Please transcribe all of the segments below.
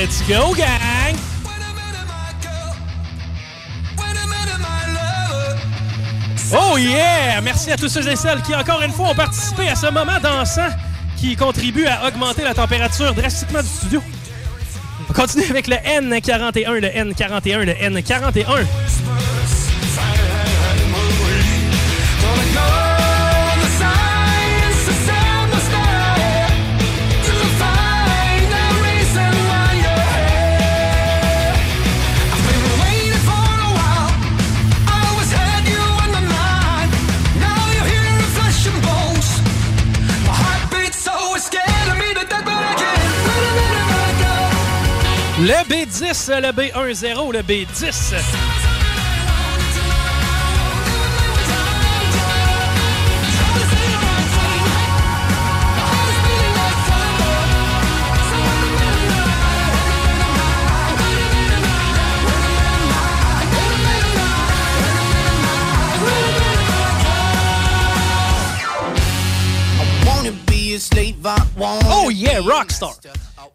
Let's go, gang! Oh yeah! Merci à tous ceux et celles qui, encore une fois, ont participé à ce moment dansant qui contribue à augmenter la température drastiquement du studio. On continue avec le N41, le N41, le N41. Le B10, le B10, le B10. Oh yeah, Rockstar.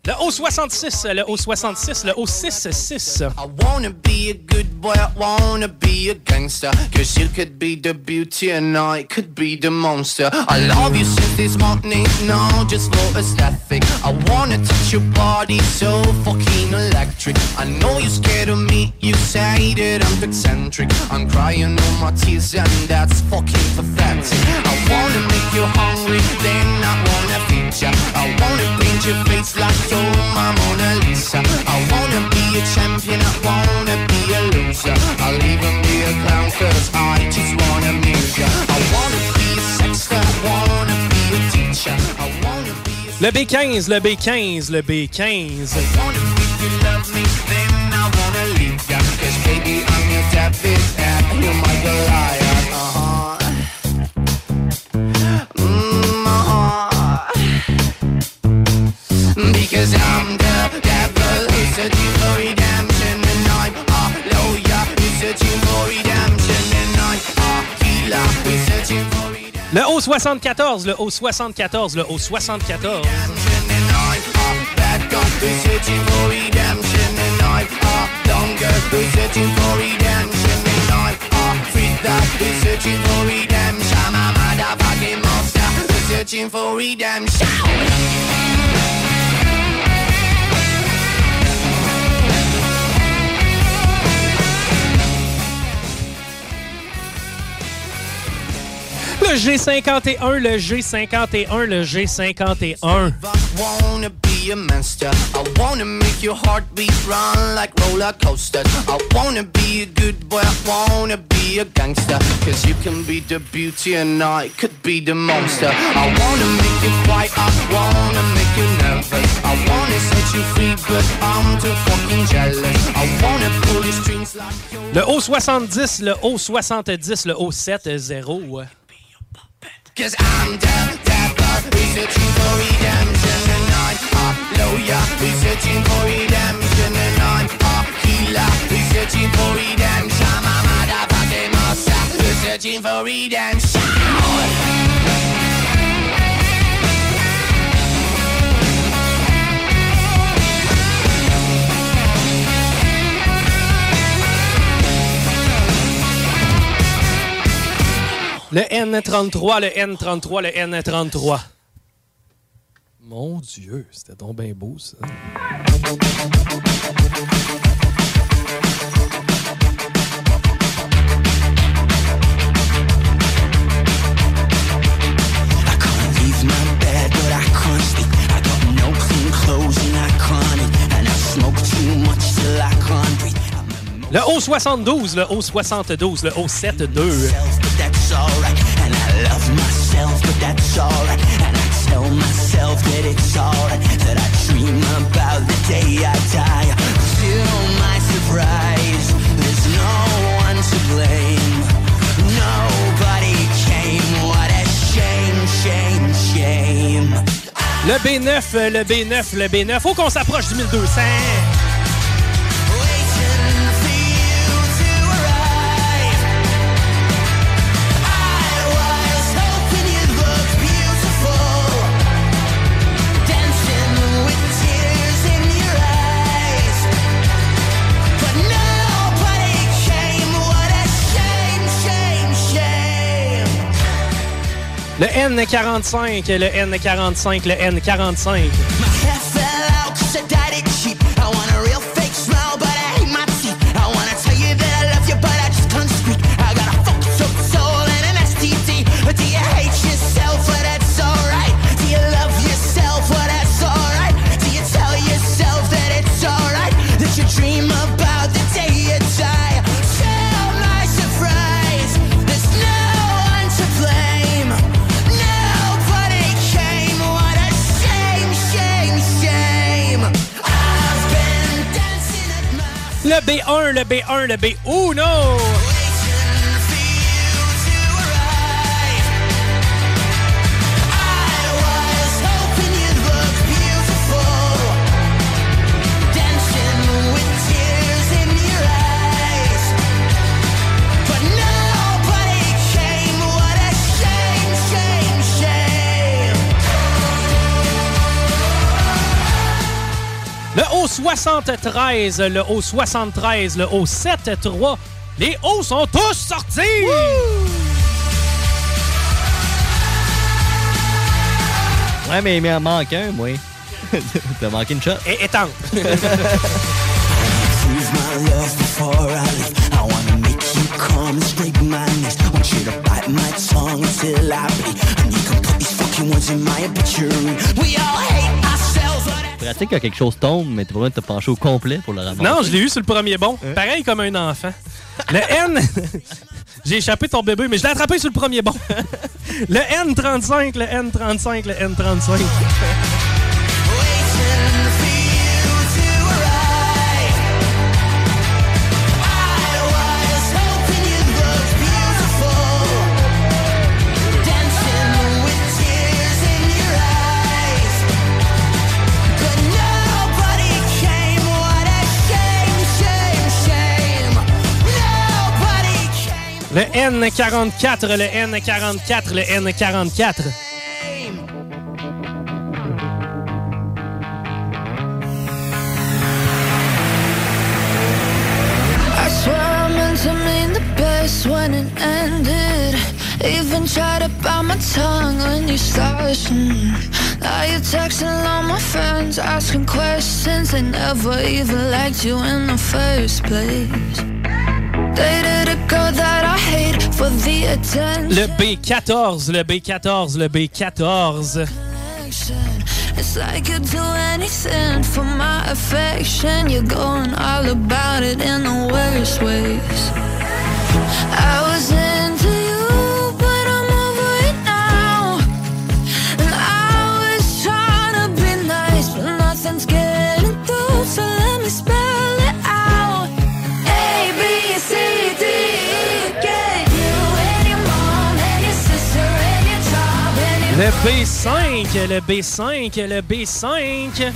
Le O66, le O66, le O66. I wanna be a good boy, I wanna be a gangster. Cause you could be the beauty and I could be the monster. I love you since this morning, no, just for aesthetic. I wanna touch your body so fucking electric. I know you're scared of me, you say that I'm eccentric. I'm crying all my tears and that's fucking pathetic. I wanna make you hungry, then I wanna feed ya. I wanna paint your face like you're my Mona Lisa. I wanna be a champion, I wanna be a loser. I'll even be a clown cause I just wanna amuse ya. I wanna be a sexter, I wanna be a teacher. I wanna be a Le B15, le B15, le B15. wanna if you love me, then I wanna leave ya. Cause baby, I'm your David and you're my Goliath. Searching for redemption And Le O74, le O74, le O74. And I'm a bad guy who's searching for redemption Le G51, le G51, le G51. I wanna be a monster. I wanna make your heartbeat run like roller coasters. I wanna be a good boy. I wanna be a gangster. Cause you can be the beauty and I could be the monster. I wanna make you quiet. I wanna make you nervous. I wanna set you free, but I'm too fucking jealous. I wanna pull your strings like you're Le O70, le O70, le O70. Cause I'm the devil, researching for redemption And I'm a lawyer, researching for redemption And I'm a healer, researching for redemption. A motherfucking monster, researching for redemption Le N33, le N33, le N33. Mon Dieu, c'était donc bien beau, ça. Le O72, le O72, le O72. There's no one to blame. Le B9, le B9, le B9. Faut qu'on s'approche du 1200. Le N45, le N45, le N45. Le B1, le B1. Le O73, le O73, le O73. Les O sont tous sortis! Ouais, mais il m'en manque un, moi. T'as manqué une shot. Et étanche. Prove my love before I leave. I wanna make you come and scrape my knees. Want you to bite my tongue until I bleed. And you can put these fucking words in my obituary. We all hate ourselves. Pratique quand quelque chose tombe, mais besoin de te pencher au complet pour le ramasser. Non, je l'ai eu sur le premier bon. Pareil comme un enfant. Le N. J'ai échappé ton bébé, mais je l'ai attrapé sur le premier bon. Le N35, le N35, le N35. Le N44, le N44, le N44. I swear I meant to mean the best when it ended. Even tried to bite my tongue when you started. Now you're texting all my friends, asking questions. They never even liked you in the first place. Le B14, le B14, le B14. connection. It's like you'd do anything for my affection. You're going all about it in the worst ways. I was into Le B5, le B5, le B5.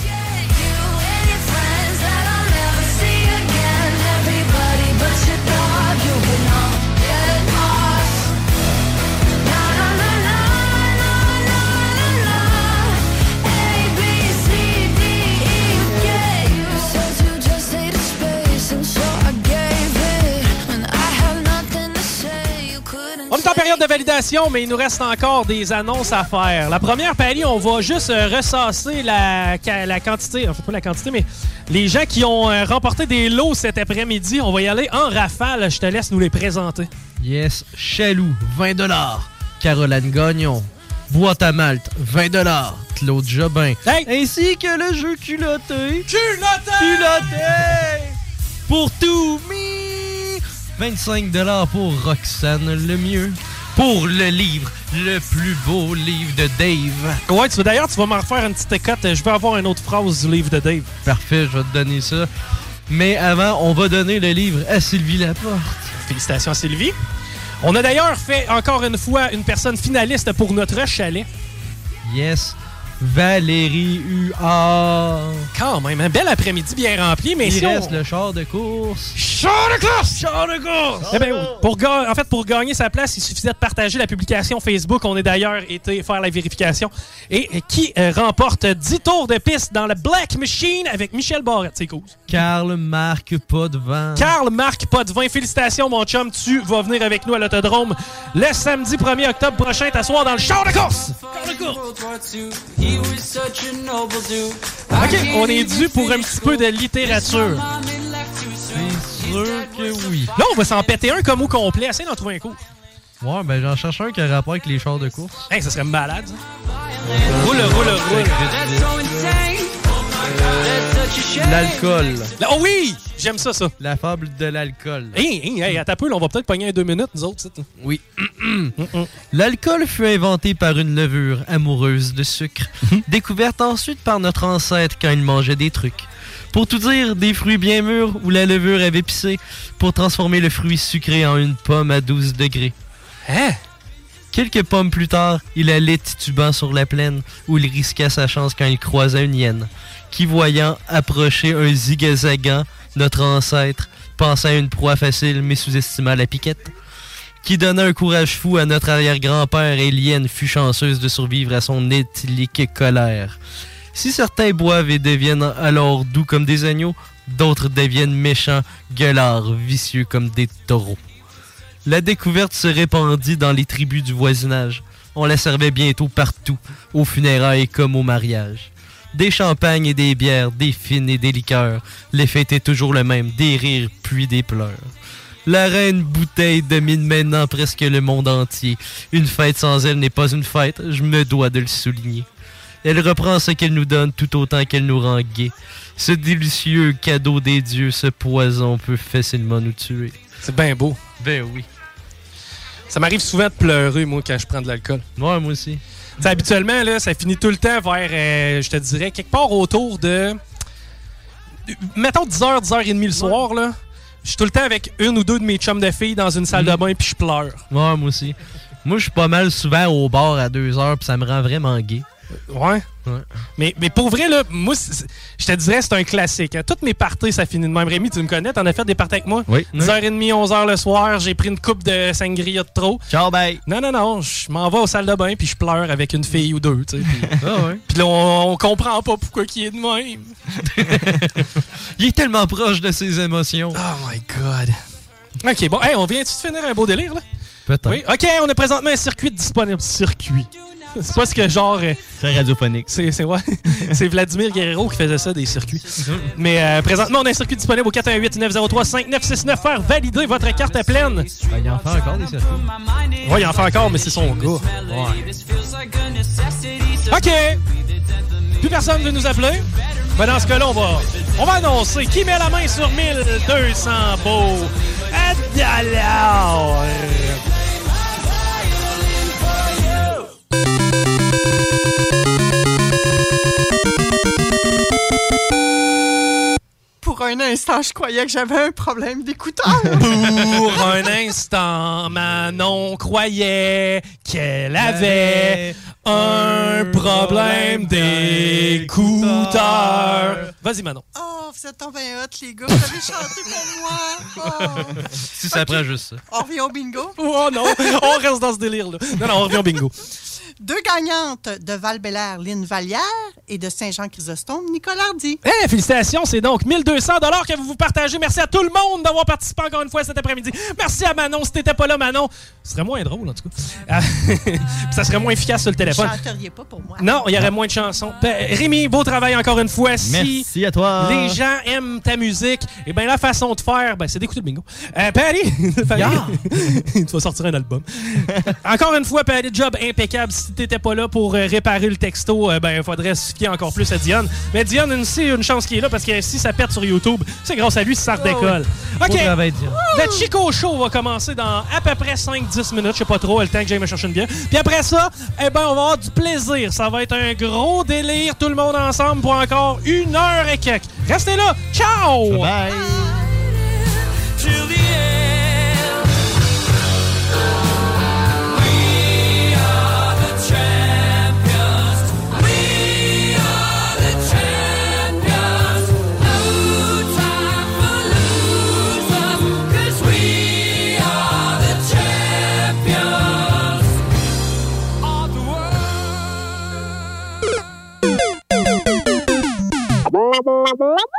De validation, mais il nous reste encore des annonces à faire. La première, Pali, on va juste euh, ressasser la, la quantité, enfin pas la quantité, mais les gens qui ont euh, remporté des lots cet après-midi. On va y aller en rafale. Je te laisse nous les présenter. Yes, Chaloux, 20 Caroline Gagnon, Boîte à Malte, 20 Claude Jobin, Hey! ainsi que le jeu culotté. Culotté! Culotté! Pour tout, me! 25 pour Roxane le mieux. Pour le livre, le plus beau livre de Dave. Ouais, tu, d'ailleurs, tu vas m'en refaire une petite écoute. Je vais avoir une autre phrase du livre de Dave. Parfait, je vais te donner ça. Mais avant, on va donner le livre à Sylvie Laporte. Félicitations Sylvie. On a d'ailleurs fait encore une fois une personne finaliste pour notre chalet. Yes. Valérie Huard. Quand même, un bel après-midi bien rempli, mais Il si reste on... le char de course. Char de course! Char de course! Eh ben, pour ga- en fait, pour gagner sa place, il suffisait de partager la publication Facebook. On est d'ailleurs été faire la vérification. Et qui euh, remporte 10 tours de piste dans le Black Machine avec Michel Barrette. C'est cool. Karl marque pas de Marc Potvin, félicitations mon chum, tu vas venir avec nous à l'autodrome le samedi 1er octobre prochain, t'asseoir dans le char de course! Char de course! Ok, on est dû pour un petit peu de littérature. C'est sûr que oui. Là, on va s'en péter un comme au complet, essaye d'en trouver un coup. Ouais, ben j'en cherche un qui a rapport avec les chars de course. Hey, ça serait malade. ça. Roule, roule, roule. L'alcool. Oh oui! J'aime ça, ça. La fable de l'alcool. Attends un peu, là, on va peut-être pogner un deux minutes, nous autres. c'est. Oui. L'alcool fut inventé par une levure amoureuse de sucre, découverte ensuite par notre ancêtre quand il mangeait des trucs. Pour tout dire, des fruits bien mûrs où la levure avait pissé pour transformer le fruit sucré en une pomme à 12 degrés. Hein? Quelques pommes plus tard, il allait titubant sur la plaine où il risqua sa chance quand il croisa une hyène, qui voyant approcher un zigazagant, notre ancêtre, pensa à une proie facile mais sous-estima la piquette, qui donna un courage fou à notre arrière-grand-père et fut chanceuse de survivre à son éthylique colère. Si certains boivent et deviennent alors doux comme des agneaux, d'autres deviennent méchants, gueulards, vicieux comme des taureaux. La découverte se répandit dans les tribus du voisinage. On la servait bientôt partout, aux funérailles comme au mariage. Des champagnes et des bières, des fines et des liqueurs. L'effet était toujours le même, des rires puis des pleurs. La reine bouteille domine maintenant presque le monde entier. Une fête sans elle n'est pas une fête, je me dois de le souligner. Elle reprend ce qu'elle nous donne tout autant qu'elle nous rend gais. Ce délicieux cadeau des dieux, ce poison peut facilement nous tuer. C'est bien beau. Ben oui. Ça m'arrive souvent de pleurer, moi, quand je prends de l'alcool. Ouais, moi aussi. Tu sais, habituellement, là, ça finit tout le temps vers, euh, je te dirais, quelque part autour de. Mettons 10h, 10h30 le soir, là. Je suis tout le temps avec une ou deux de mes chums de filles dans une salle de bain, puis je pleure. Ouais, moi aussi. Moi, je suis pas mal souvent au bar à deux heures, puis ça me rend vraiment gay. Ouais. Ouais. Mais, mais pour vrai, là, moi, je te dirais, c'est un classique. hein. Toutes mes parties, ça finit de même. Rémi, tu me connais, t'en as fait des parties avec moi? Oui. 10h30, 11h le soir, j'ai pris une coupe de sangria de trop. Ciao, bye. Non, non, non, je m'en vais aux salles de bain, puis je pleure avec une fille ou deux, tu sais. Puis Ah ouais. puis là, on, on comprend pas pourquoi il est de même. Il est tellement proche de ses émotions. Oh my God. OK, bon, hey, on vient-tu de finir un beau délire, là? Peut-être. Oui. OK, on a présentement un circuit disponible. Circuit. C'est pas ce que genre... euh, Très radiophonique. C'est c'est ouais. c'est Vladimir Guerrero qui faisait ça, des circuits. Mais euh, présentement, on a un circuit disponible au 418-903-5969. Faire valider votre carte pleine. Ben, il en fait encore des circuits. Ouais, il en fait encore, mais c'est son gars. OK. Plus personne veut nous appeler. Ben dans ce cas-là, on va, on va annoncer qui met la main sur 1200 beaux dollars. Pour un instant, je croyais que j'avais un problème d'écouteur. Pour un instant, Manon croyait qu'elle avait un problème d'écouteur. Vas-y, Manon. oh, vous êtes tombés hot, les gars. Vous avez chanté pour moi. Oh. Si ça prend juste ça. On revient au bingo. Oh non, on reste dans ce délire-là. Non, non, on revient au bingo. Deux gagnantes de val Lynn Vallière et de Saint-Jean-Chrysostome, Nicolas Hardy. Eh, félicitations, c'est donc 1200 dollars que vous vous partagez. Merci à tout le monde d'avoir participé encore une fois cet après-midi. Merci à Manon. Si t'étais pas là, Manon, ce serait moins drôle, en tout cas. Ah, ça serait moins efficace sur le Vous téléphone. chanteriez pas pour moi. Non, il y aurait moins de chansons. Ben, Rémi, beau travail encore une fois. Si Merci à toi. les gens aiment ta musique, et ben la façon de faire, ben, c'est d'écouter le bingo. Euh, Patty, Patty, tu vas sortir un album. encore une fois, Patty, job impeccable. Si t'étais pas là pour euh, réparer le texto, euh, ben il faudrait se fier encore plus à Diane. Mais Diane, une, c'est une chance qu'il est là parce que si ça pète sur YouTube, c'est grâce à lui si ça redécolle. Beau OK. travail. Le Chico Show va commencer dans à peu près 5-10 minutes, je sais pas trop, le temps que j'aille me chercher une bière. Puis après ça, eh ben, on va avoir du plaisir. Ça va être un gros délire, tout le monde ensemble pour encore une heure et quelques. Restez là. Ciao! Bye. blah blah blah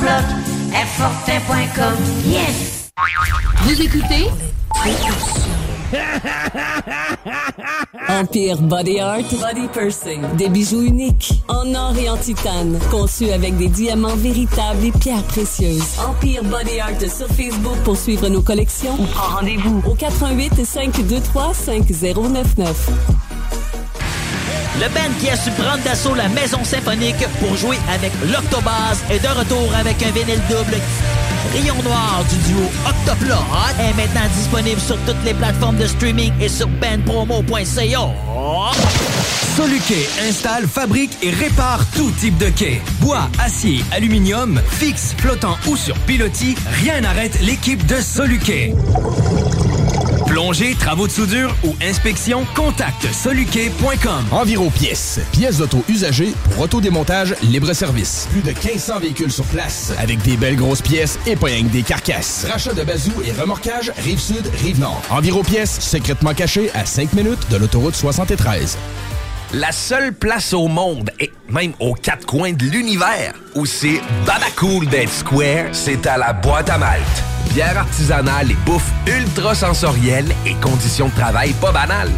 bloc, yes. Vous écoutez? Empire Body Art, Body Pursing. Des bijoux uniques, en or et en titane, conçus avec des diamants véritables et pierres précieuses. Empire Body Art sur Facebook pour suivre nos collections ou prends rendez-vous au 88 523 5099. Le band qui a su prendre d'assaut la Maison Symphonique pour jouer avec l'Octobase est de retour avec un vinyle double. Rayon Noir du duo Octoplot est maintenant disponible sur toutes les plateformes de streaming et sur bandpromo.ca. Soluquet installe, fabrique et répare tout type de quai. Bois, acier, aluminium, fixe, flottant ou sur pilotis, rien n'arrête l'équipe de Soluquet. Plongée, travaux de soudure ou inspection, contacte soluquet.com. Environ pièces. Pièces d'auto usagées pour autodémontage libre-service. Plus de 1500 véhicules sur place avec des belles grosses pièces et pas rien que des carcasses. Rachat de bazou et remorquage Rive-Sud, Rive-Nord. Environ pièces secrètement cachées à 5 minutes de l'autoroute 73. La seule place au monde, et même aux quatre coins de l'univers, où c'est Babacool d'être square, c'est à la boîte à Malte. Bière artisanale et bouffe ultra sensorielle et conditions de travail pas banales.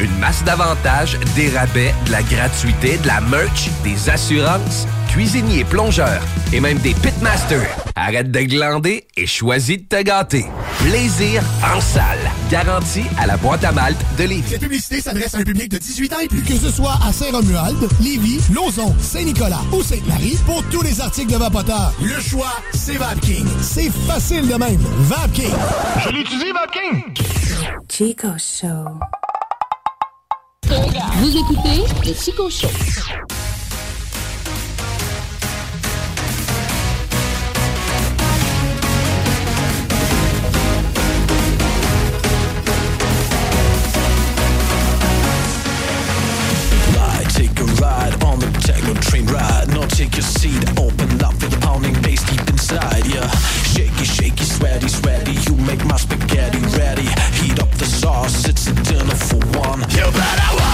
Une masse d'avantages, des rabais, de la gratuité, de la merch, des assurances, cuisiniers, plongeurs et même des pitmasters. Arrête de glander et choisis de te gâter. Plaisir en salle. Garantie à la boîte à malte de Lévis. Cette publicité s'adresse à un public de 18 ans et plus. Que ce soit à Saint-Romuald, Lévis, Lauson, Saint-Nicolas ou Sainte-Marie, pour tous les articles de Vapoteur, le choix, c'est VapKing. C'est facile de même. VapKing. Je l'utilise, VapKing. Chico Show. Vous écoutez le Chico Show. Sweaty, sweaty. You make my spaghetti ready. Heat up the sauce, it's a dinner for one. You better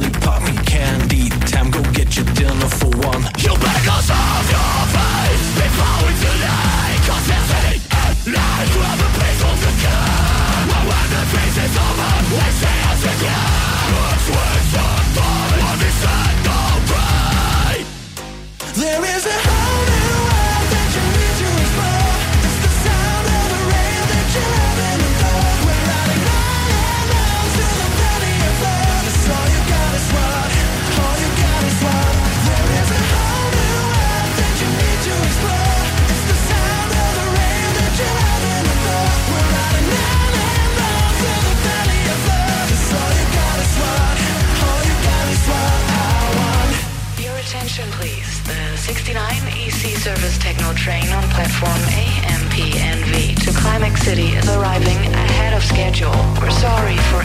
lollipop candy. Time, go get your dinner for one. You better go Service Techno train on platform AMPNV to Climax City is arriving ahead of schedule. We're sorry for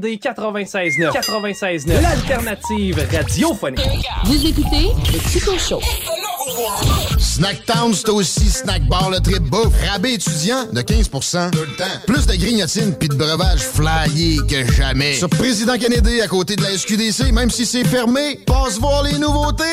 CGMD 96.9. 96.9. L'alternative radiophonique. Vous écoutez le Chico Show. Snacktown, c'est aussi snack bar le trip bouffe. Rabais étudiant de 15 Tout le temps. Plus de grignotines puis de breuvages flyés que jamais. Sur Président Kennedy, à côté de la SQDC, même si c'est fermé, passe voir les nouveautés.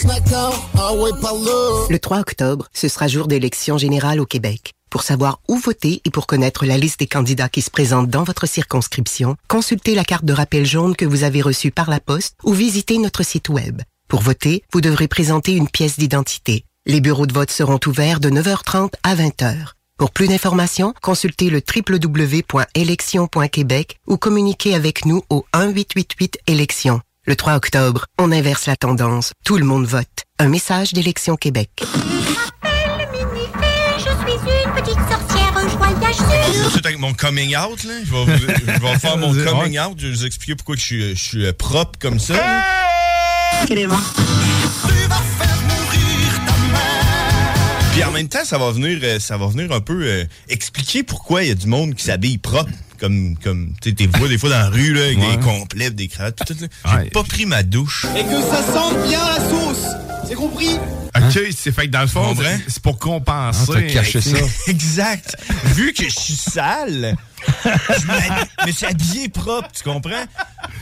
Snacktown, ah ouais, par là. Le 3 octobre, ce sera jour d'élection générale au Québec. Pour savoir où voter et pour connaître la liste des candidats qui se présentent dans votre circonscription, consultez la carte de rappel jaune que vous avez reçue par la poste ou visitez notre site Web. Pour voter, vous devrez présenter une pièce d'identité. Les bureaux de vote seront ouverts de 9h30 à 20h. Pour plus d'informations, consultez le www.élection.québec ou communiquez avec nous au 1-888-élections. Le 3 octobre, on inverse la tendance. Tout le monde vote. Un message d'Élection Québec. Je suis une petite sorcière, je voyage sur... C'est avec mon coming out, là. Je vais, vous- je vais faire mon coming out. Je vais vous expliquer pourquoi je suis, je suis euh, propre comme ça. là. Puis en même temps, ça va venir, euh, ça va venir un peu euh, expliquer pourquoi il y a du monde qui s'habille propre. Comme, comme tu sais, t'es vois des fois dans la rue, là, avec Ouais. des complets, des cravates. tout. J'ai pas pris ma douche. Et que ça sente bien la sauce. C'est compris? OK, c'est fait que dans le fond, c'est- c'est pour compenser. Ah, caché ça. exact. Vu que je suis sale, je me suis habillé propre, tu comprends?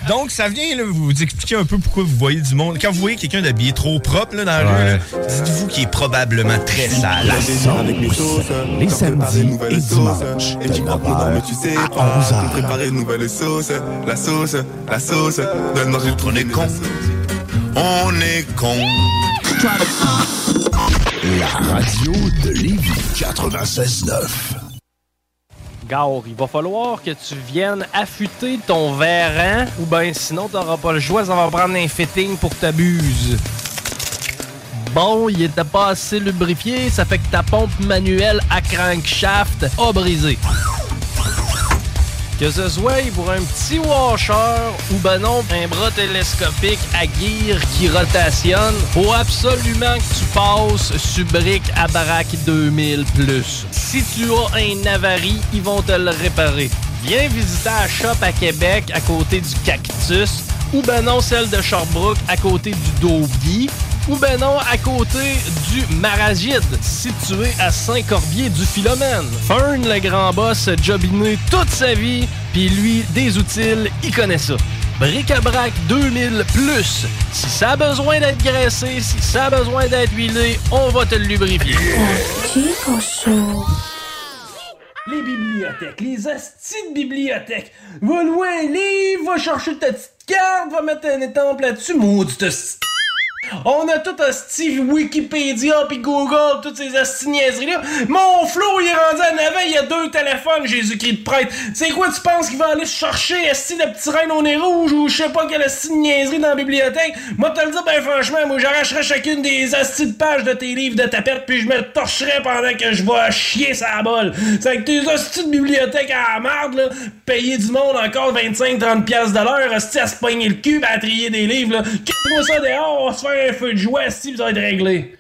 Donc, ça vient là, vous expliquer un peu pourquoi vous voyez du monde. Quand vous voyez quelqu'un d'habillé trop propre là, dans la rue, dites-vous qu'il est probablement très sale. La sauce, les samedis et dimanches, de 9h à 11h. Préparer une nouvelle sauce, la sauce, la sauce, donne manger le On est con. On est con. La radio de Lévis 96.9. Gare, il va falloir que tu viennes affûter ton verre, ou ben sinon t'auras pas le choix, ça va prendre un fitting pour t'abuser. Bon, il était pas assez lubrifié, ça fait que ta pompe manuelle à crankshaft a brisé. Que ce soit pour un petit washer ou ben non, un bras télescopique à gear qui rotationne, faut absolument que tu passes sur brique à baraque 2000 plus. Si tu as un avarie, ils vont te le réparer. Viens visiter la shop à Québec à côté du Cactus ou ben non celle de Sherbrooke à côté du Dauby ou ben non à côté du Maragide, situé à Saint-Corbier du Philomène. Fern, le grand boss, a jobiné toute sa vie, puis lui, des outils, il connaît ça. Bric-à-brac 2000 plus. Si ça a besoin d'être graissé, si ça a besoin d'être huilé, on va te le lubrifier. Les bibliothèques, les astis de bibliothèques. Va loin, livre, va chercher ta petite carte, va mettre un étampe là-dessus, maudite On a tout asti Wikipédia puis Google, toutes ces asti niaiseries-là. Mon flow, il est rendu 9 ans, il y a deux téléphones, Jésus-Christ de prêtre. C'est quoi, tu penses qu'il va aller chercher asti de petit reine au nez rouge ou je sais pas quelle asti de niaiserie dans la bibliothèque? Moi, te le dis, ben franchement, moi, j'arracherais chacune des asti de pages de tes livres de tapette puis je me torcherais pendant que je vais chier sa bol. C'est avec tes asti de bibliothèque à la marde, là, payer du monde encore 25-30$ piastres de l'heure, à se pogner le cul, à trier des livres, là. Quitte-moi ça dehors, on va se faire un feu de joie, puis ça va être réglé.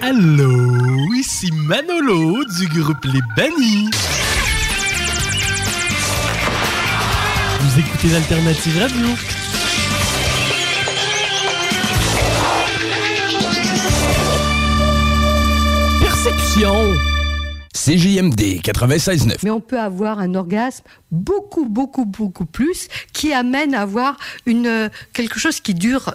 Allô, ici Manolo du groupe Les Bannis. Vous écoutez l'Alternative Radio. Perception. CJMD 96.9. Mais on peut avoir un orgasme beaucoup, beaucoup, beaucoup plus qui amène à avoir une, euh, quelque chose qui dure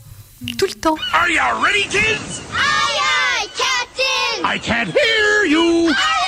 tout le temps. Are you ready, kids? Aye, aye, Captain! I can't hear you. Aye, aye,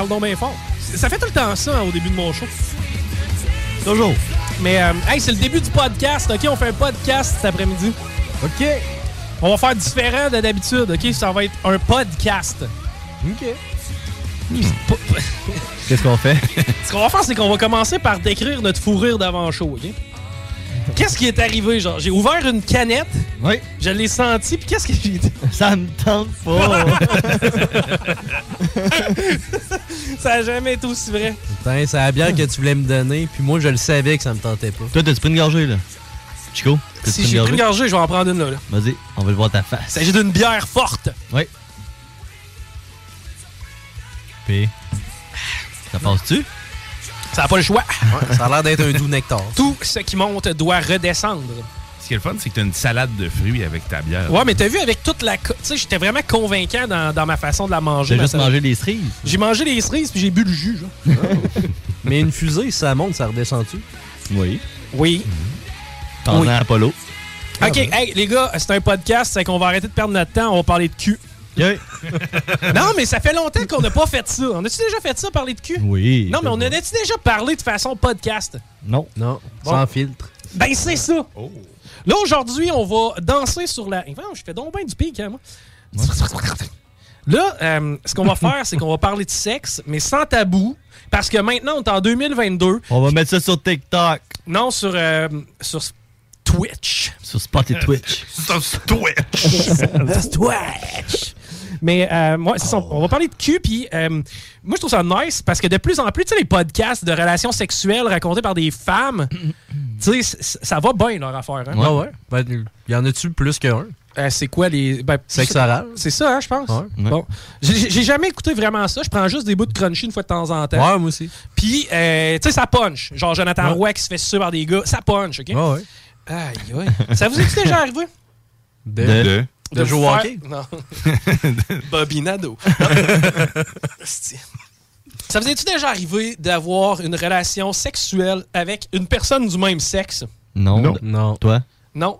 parle donc bien fort. Ça fait tout le temps ça hein, au début de mon show. Toujours. Mais, euh, hey, c'est le début du podcast, OK? On fait un podcast cet après-midi. OK. On va faire différent de d'habitude, OK? Ça va être un podcast. OK. Qu'est-ce qu'on fait? Ce qu'on va faire, c'est qu'on va commencer par décrire notre fou rire d'avant-show, OK? Qu'est-ce qui est arrivé, genre? J'ai ouvert une canette. Oui. Je l'ai senti, puis qu'est-ce que j'ai dit? Ça me tente pas. ça a jamais été aussi vrai. Putain, c'est la bière que tu voulais me donner, puis moi, je le savais que ça me tentait pas. Toi, t'as-tu pris une gorgée, là? Chico? t'as-tu Si j'ai pris une gorgée, je vais en prendre une là. là. Vas-y, on veut le voir ta Il face. s'agit d'une bière forte. Oui. Puis. Ça passe-tu? Ça n'a pas le choix. ça a l'air d'être un doux nectar. Tout ce qui monte doit redescendre. Ce qui est le fun, c'est que t'as une salade de fruits avec ta bière. Ouais, mais t'as vu avec toute la. Tu sais, j'étais vraiment convaincant dans, dans ma façon de la manger. T'as ma juste salade. mangé les cerises? J'ai mangé les cerises puis j'ai bu le jus. genre. Mais une fusée, ça monte, ça redescend-tu? Oui. Oui. Pendant Oui. Apollo. OK, hey, les gars, c'est un podcast, c'est qu'on va arrêter de perdre notre temps, on va parler de cul. non, mais ça fait longtemps qu'on n'a pas fait ça. On a-tu déjà fait ça, parler de cul? Oui. Non, mais on a-tu déjà parlé de façon podcast? Non. Non, Bon. sans filtre. Ben, c'est ça. Là, aujourd'hui, on va danser sur la. Voyons, je fais donc bien du pic, hein, moi. Là, euh, ce qu'on va faire, c'est qu'on va parler de sexe, mais sans tabou. Parce que maintenant, on est en 2022. On va mettre ça sur TikTok. Non, sur, euh, sur Twitch. Sur Spot et Twitch. sur Twitch. Sur Twitch. Mais euh, moi, on va parler de cul, puis euh, moi, je trouve ça nice parce que de plus en plus, tu sais, les podcasts de relations sexuelles racontés par des femmes, tu sais, ça va bien leur affaire. Hein? Ouais, ouais? Ben, y en a-tu plus qu'un? Euh, c'est quoi les. Ben, Sexe c'est- oral? C'est ça, hein, je pense. Ouais. Bon. J'ai jamais écouté vraiment ça. Je prends juste des bouts de crunchy une fois de temps en temps. Ouais, moi aussi. Puis, euh, tu sais, ça punch. Genre Jonathan Ouais. Roy qui se fait sucer par des gars, ça punch, OK? Ouais, ouais. Aïe, aïe. Ça vous est déjà arrivé? De, De- de jouer vous au hockey? Non. Hostie. Ça vous est-tu déjà arrivé d'avoir une relation sexuelle avec une personne du même sexe? Non. Non. Non. Toi? Non.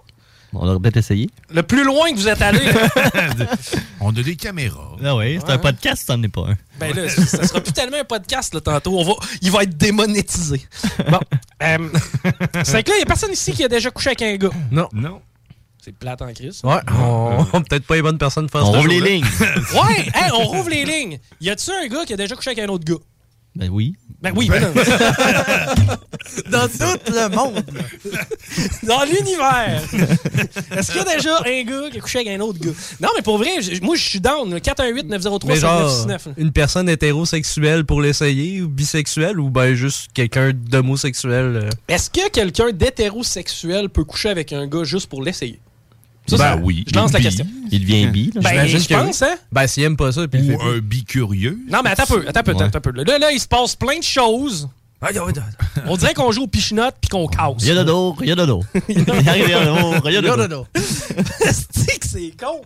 On aurait peut-être essayé. Le plus loin que vous êtes allé, On a des caméras. Ah oui, c'est un podcast, ça n'en est pas un. ben là, ça sera plus tellement un podcast là, tantôt. On va, il va être démonétisé. Bon. euh, c'est que là, il n'y a personne ici qui a déjà couché avec un gars. Non. Non. C'est plate en crise. Ouais, on on peut-être pas les bonnes personnes pour faire On rouvre les lignes. Ouais, hey, on rouvre les lignes. Y a-tu un gars qui a déjà couché avec un autre gars? Ben oui. Ben oui, ben non. Dans tout le monde. Dans l'univers. Est-ce qu'il y a déjà un gars qui a couché avec un autre gars? Non, mais pour vrai, moi, je suis down. 418-903-5969. Mais genre, une personne hétérosexuelle pour l'essayer, ou bisexuelle, ou ben juste quelqu'un d'homosexuel. euh? Est-ce que quelqu'un d'hétérosexuel peut coucher avec un gars juste pour l'essayer? Ça, Ben ça- oui. Je lance la Bi. question. Il devient bi. là. Ben, J'imagine je que oui. pense, hein? Ben, s'il aime pas ça, puis Ou un bicurieux. Non, mais attends un peu, attends un peu, Ouais. attends un peu. Là, là, il se passe plein de choses. On dirait qu'on joue au pichinotte puis qu'on casse. Il y a dodo, il y a dodo. Il y a dodo, il y a dodo. dodo. C'est que c'est con.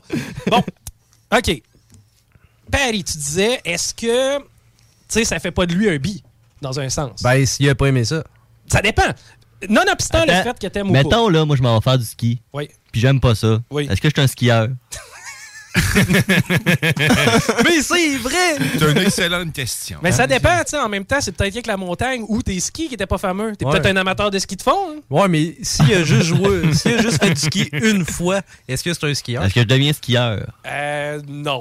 Bon, OK. Paris, tu disais, est-ce que, tu sais, ça fait pas de lui un bi, dans un sens? Ben, s'il a pas aimé ça. ça dépend. Nonobstant le Attends, fait que t'aimes ou pas. Mettons, là, moi, je m'en vais faire du ski. Oui. Puis j'aime pas ça. Oui. Est-ce que je suis un skieur? Mais c'est vrai! C'est une excellente question. Mais ça dépend, tu sais, en même temps, c'est peut-être que la montagne ou tes skis qui étaient pas fameux. T'es Ouais. peut-être un amateur de ski de fond. hein? Ouais, mais s'il a juste joué, s'il a juste fait du ski une fois, est-ce que c'est un skieur? Est-ce que je deviens skieur? Euh, non.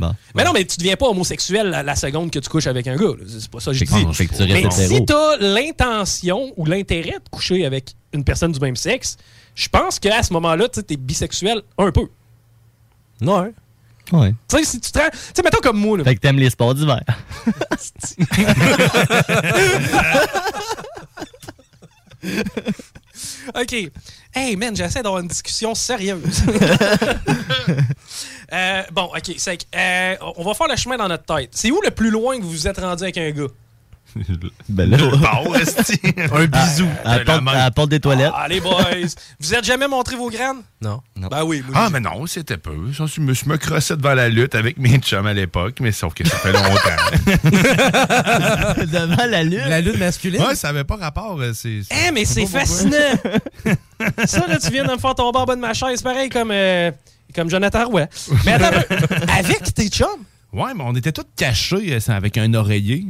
Bon. Mais non, mais tu deviens pas homosexuel la, la seconde que tu couches avec un gars. C'est pas ça que je dis. que tu Mais si t'as l'intention ou l'intérêt de coucher avec une personne du même sexe, je pense qu'à ce moment-là, tu sais, t'es bisexuel un peu. Ouais. Ouais. Tu sais, si tu te rends- Tu sais, mettons comme moi, là. Fait que t'aimes les sports d'hiver. OK. Hey, man, j'essaie d'avoir une discussion sérieuse. Euh, bon, ok. c'est que, euh, on va faire le chemin dans notre tête. C'est où le plus loin que vous vous êtes rendu avec un gars? Ben là. Un bisou. À la porte, à la porte des toilettes. Ah, les boys! vous êtes jamais montré vos graines? Non. Ben oui. moi, Ah, mais non, c'était peu. Je me, je me crossais devant la lutte avec mes chums à l'époque, mais sauf que ça fait longtemps. Devant la lutte? La lutte masculine? Ouais, ça avait pas rapport. euh, c'est- Eh, mais c'est fascinant! ça, là, tu viens de me faire tomber en bas de ma chaise, pareil comme, euh, comme Jonathan Roy. Mais attends, avec tes chums? Ouais, mais on était tous cachés euh, c'est avec un oreiller.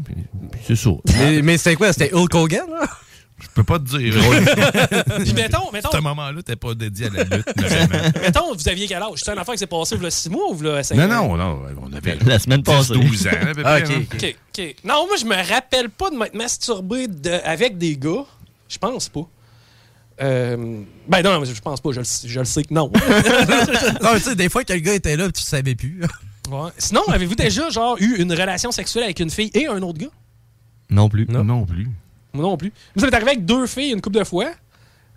C'est ça. Mais, mais c'était quoi? C'était Hulk Hogan, là? Je peux pas te dire. Puis mettons, mettons, Ce moment-là, t'es pas dédié à la lutte, vraiment. mettons, vous aviez quel âge? C'est une affaire qui s'est passée il y a 6 mois ou il y a 5 Non, ans? non, non. On avait La semaine passée. 12 ans, à peu Ah, près. hein. ok. Non, moi, je me rappelle pas de m'être masturbé de- avec des gars. Je pense pas. Euh, ben non, je pense pas. Je, le sais- je le sais que non. Non, mais tu sais, des fois que le gars était là, tu savais plus. Ouais. Sinon, avez-vous déjà genre eu une relation sexuelle avec une fille et un autre gars? Non plus. Non, plus. Moi non plus. Vous êtes arrivé avec deux filles une couple de fois?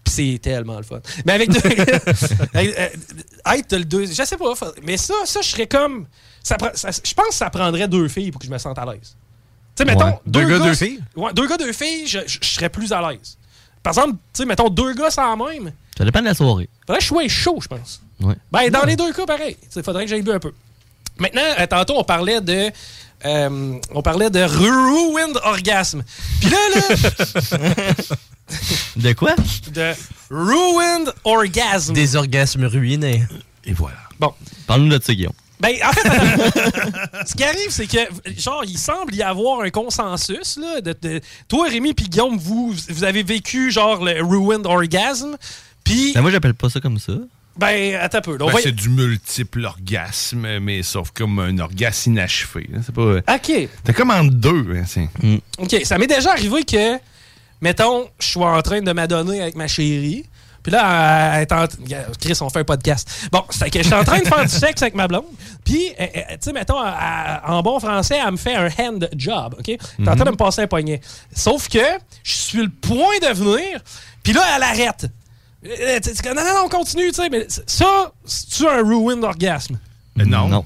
Puis c'est tellement le fun. Mais avec deux. avec, euh, être le deux. Je sais pas. Mais ça, ça, je serais comme. ça je pense que ça prendrait deux filles pour que je me sente à l'aise. Tu sais, mettons. Ouais. Deux gars, deux filles? Ouais, deux gars, deux filles, je, je- je serais plus à l'aise. Par exemple, tu sais, mettons deux gars sans même. Ça dépend de la soirée. Faudrait que je sois chaud, je pense. Ouais. Ben, dans les deux cas, pareil. Il faudrait que j'aille bu un peu. Maintenant, euh, tantôt, on parlait de. euh, on parlait de ruined orgasme. Puis là, là, De quoi? de ruined orgasm. Des orgasmes ruinés. Et voilà. Bon. Parle-nous de ça, Guillaume. Ben, en fait, ce qui arrive, c'est que, genre, il semble y avoir un consensus, là. De, de- toi, Rémi puis Guillaume, vous, vous avez vécu, genre, le ruined orgasm. Puis, Ben, moi, j'appelle pas ça comme ça. Ben, attends un peu. Ben, va- c'est du multiple orgasme, mais sauf comme un orgasme inachevé. là. C'est pas. OK. T'es comme en deux. hein, c'est- OK, ça m'est déjà arrivé que, mettons, je suis en train de m'adonner avec ma chérie. Puis là, elle est en... Chris, on fait un podcast. Bon, c'est que je suis en train de faire du sexe avec ma blonde. Puis, euh, euh, tu sais, mettons, elle- elle- en bon français, elle me fait un hand job, OK? Elle est en train de me passer un poignet. Sauf que je suis le point de venir, puis là, elle arrête. Euh, tu- Non, non, non, on continue, tu sais, mais ça, c'est-tu un ruined orgasme? Mais non. Non.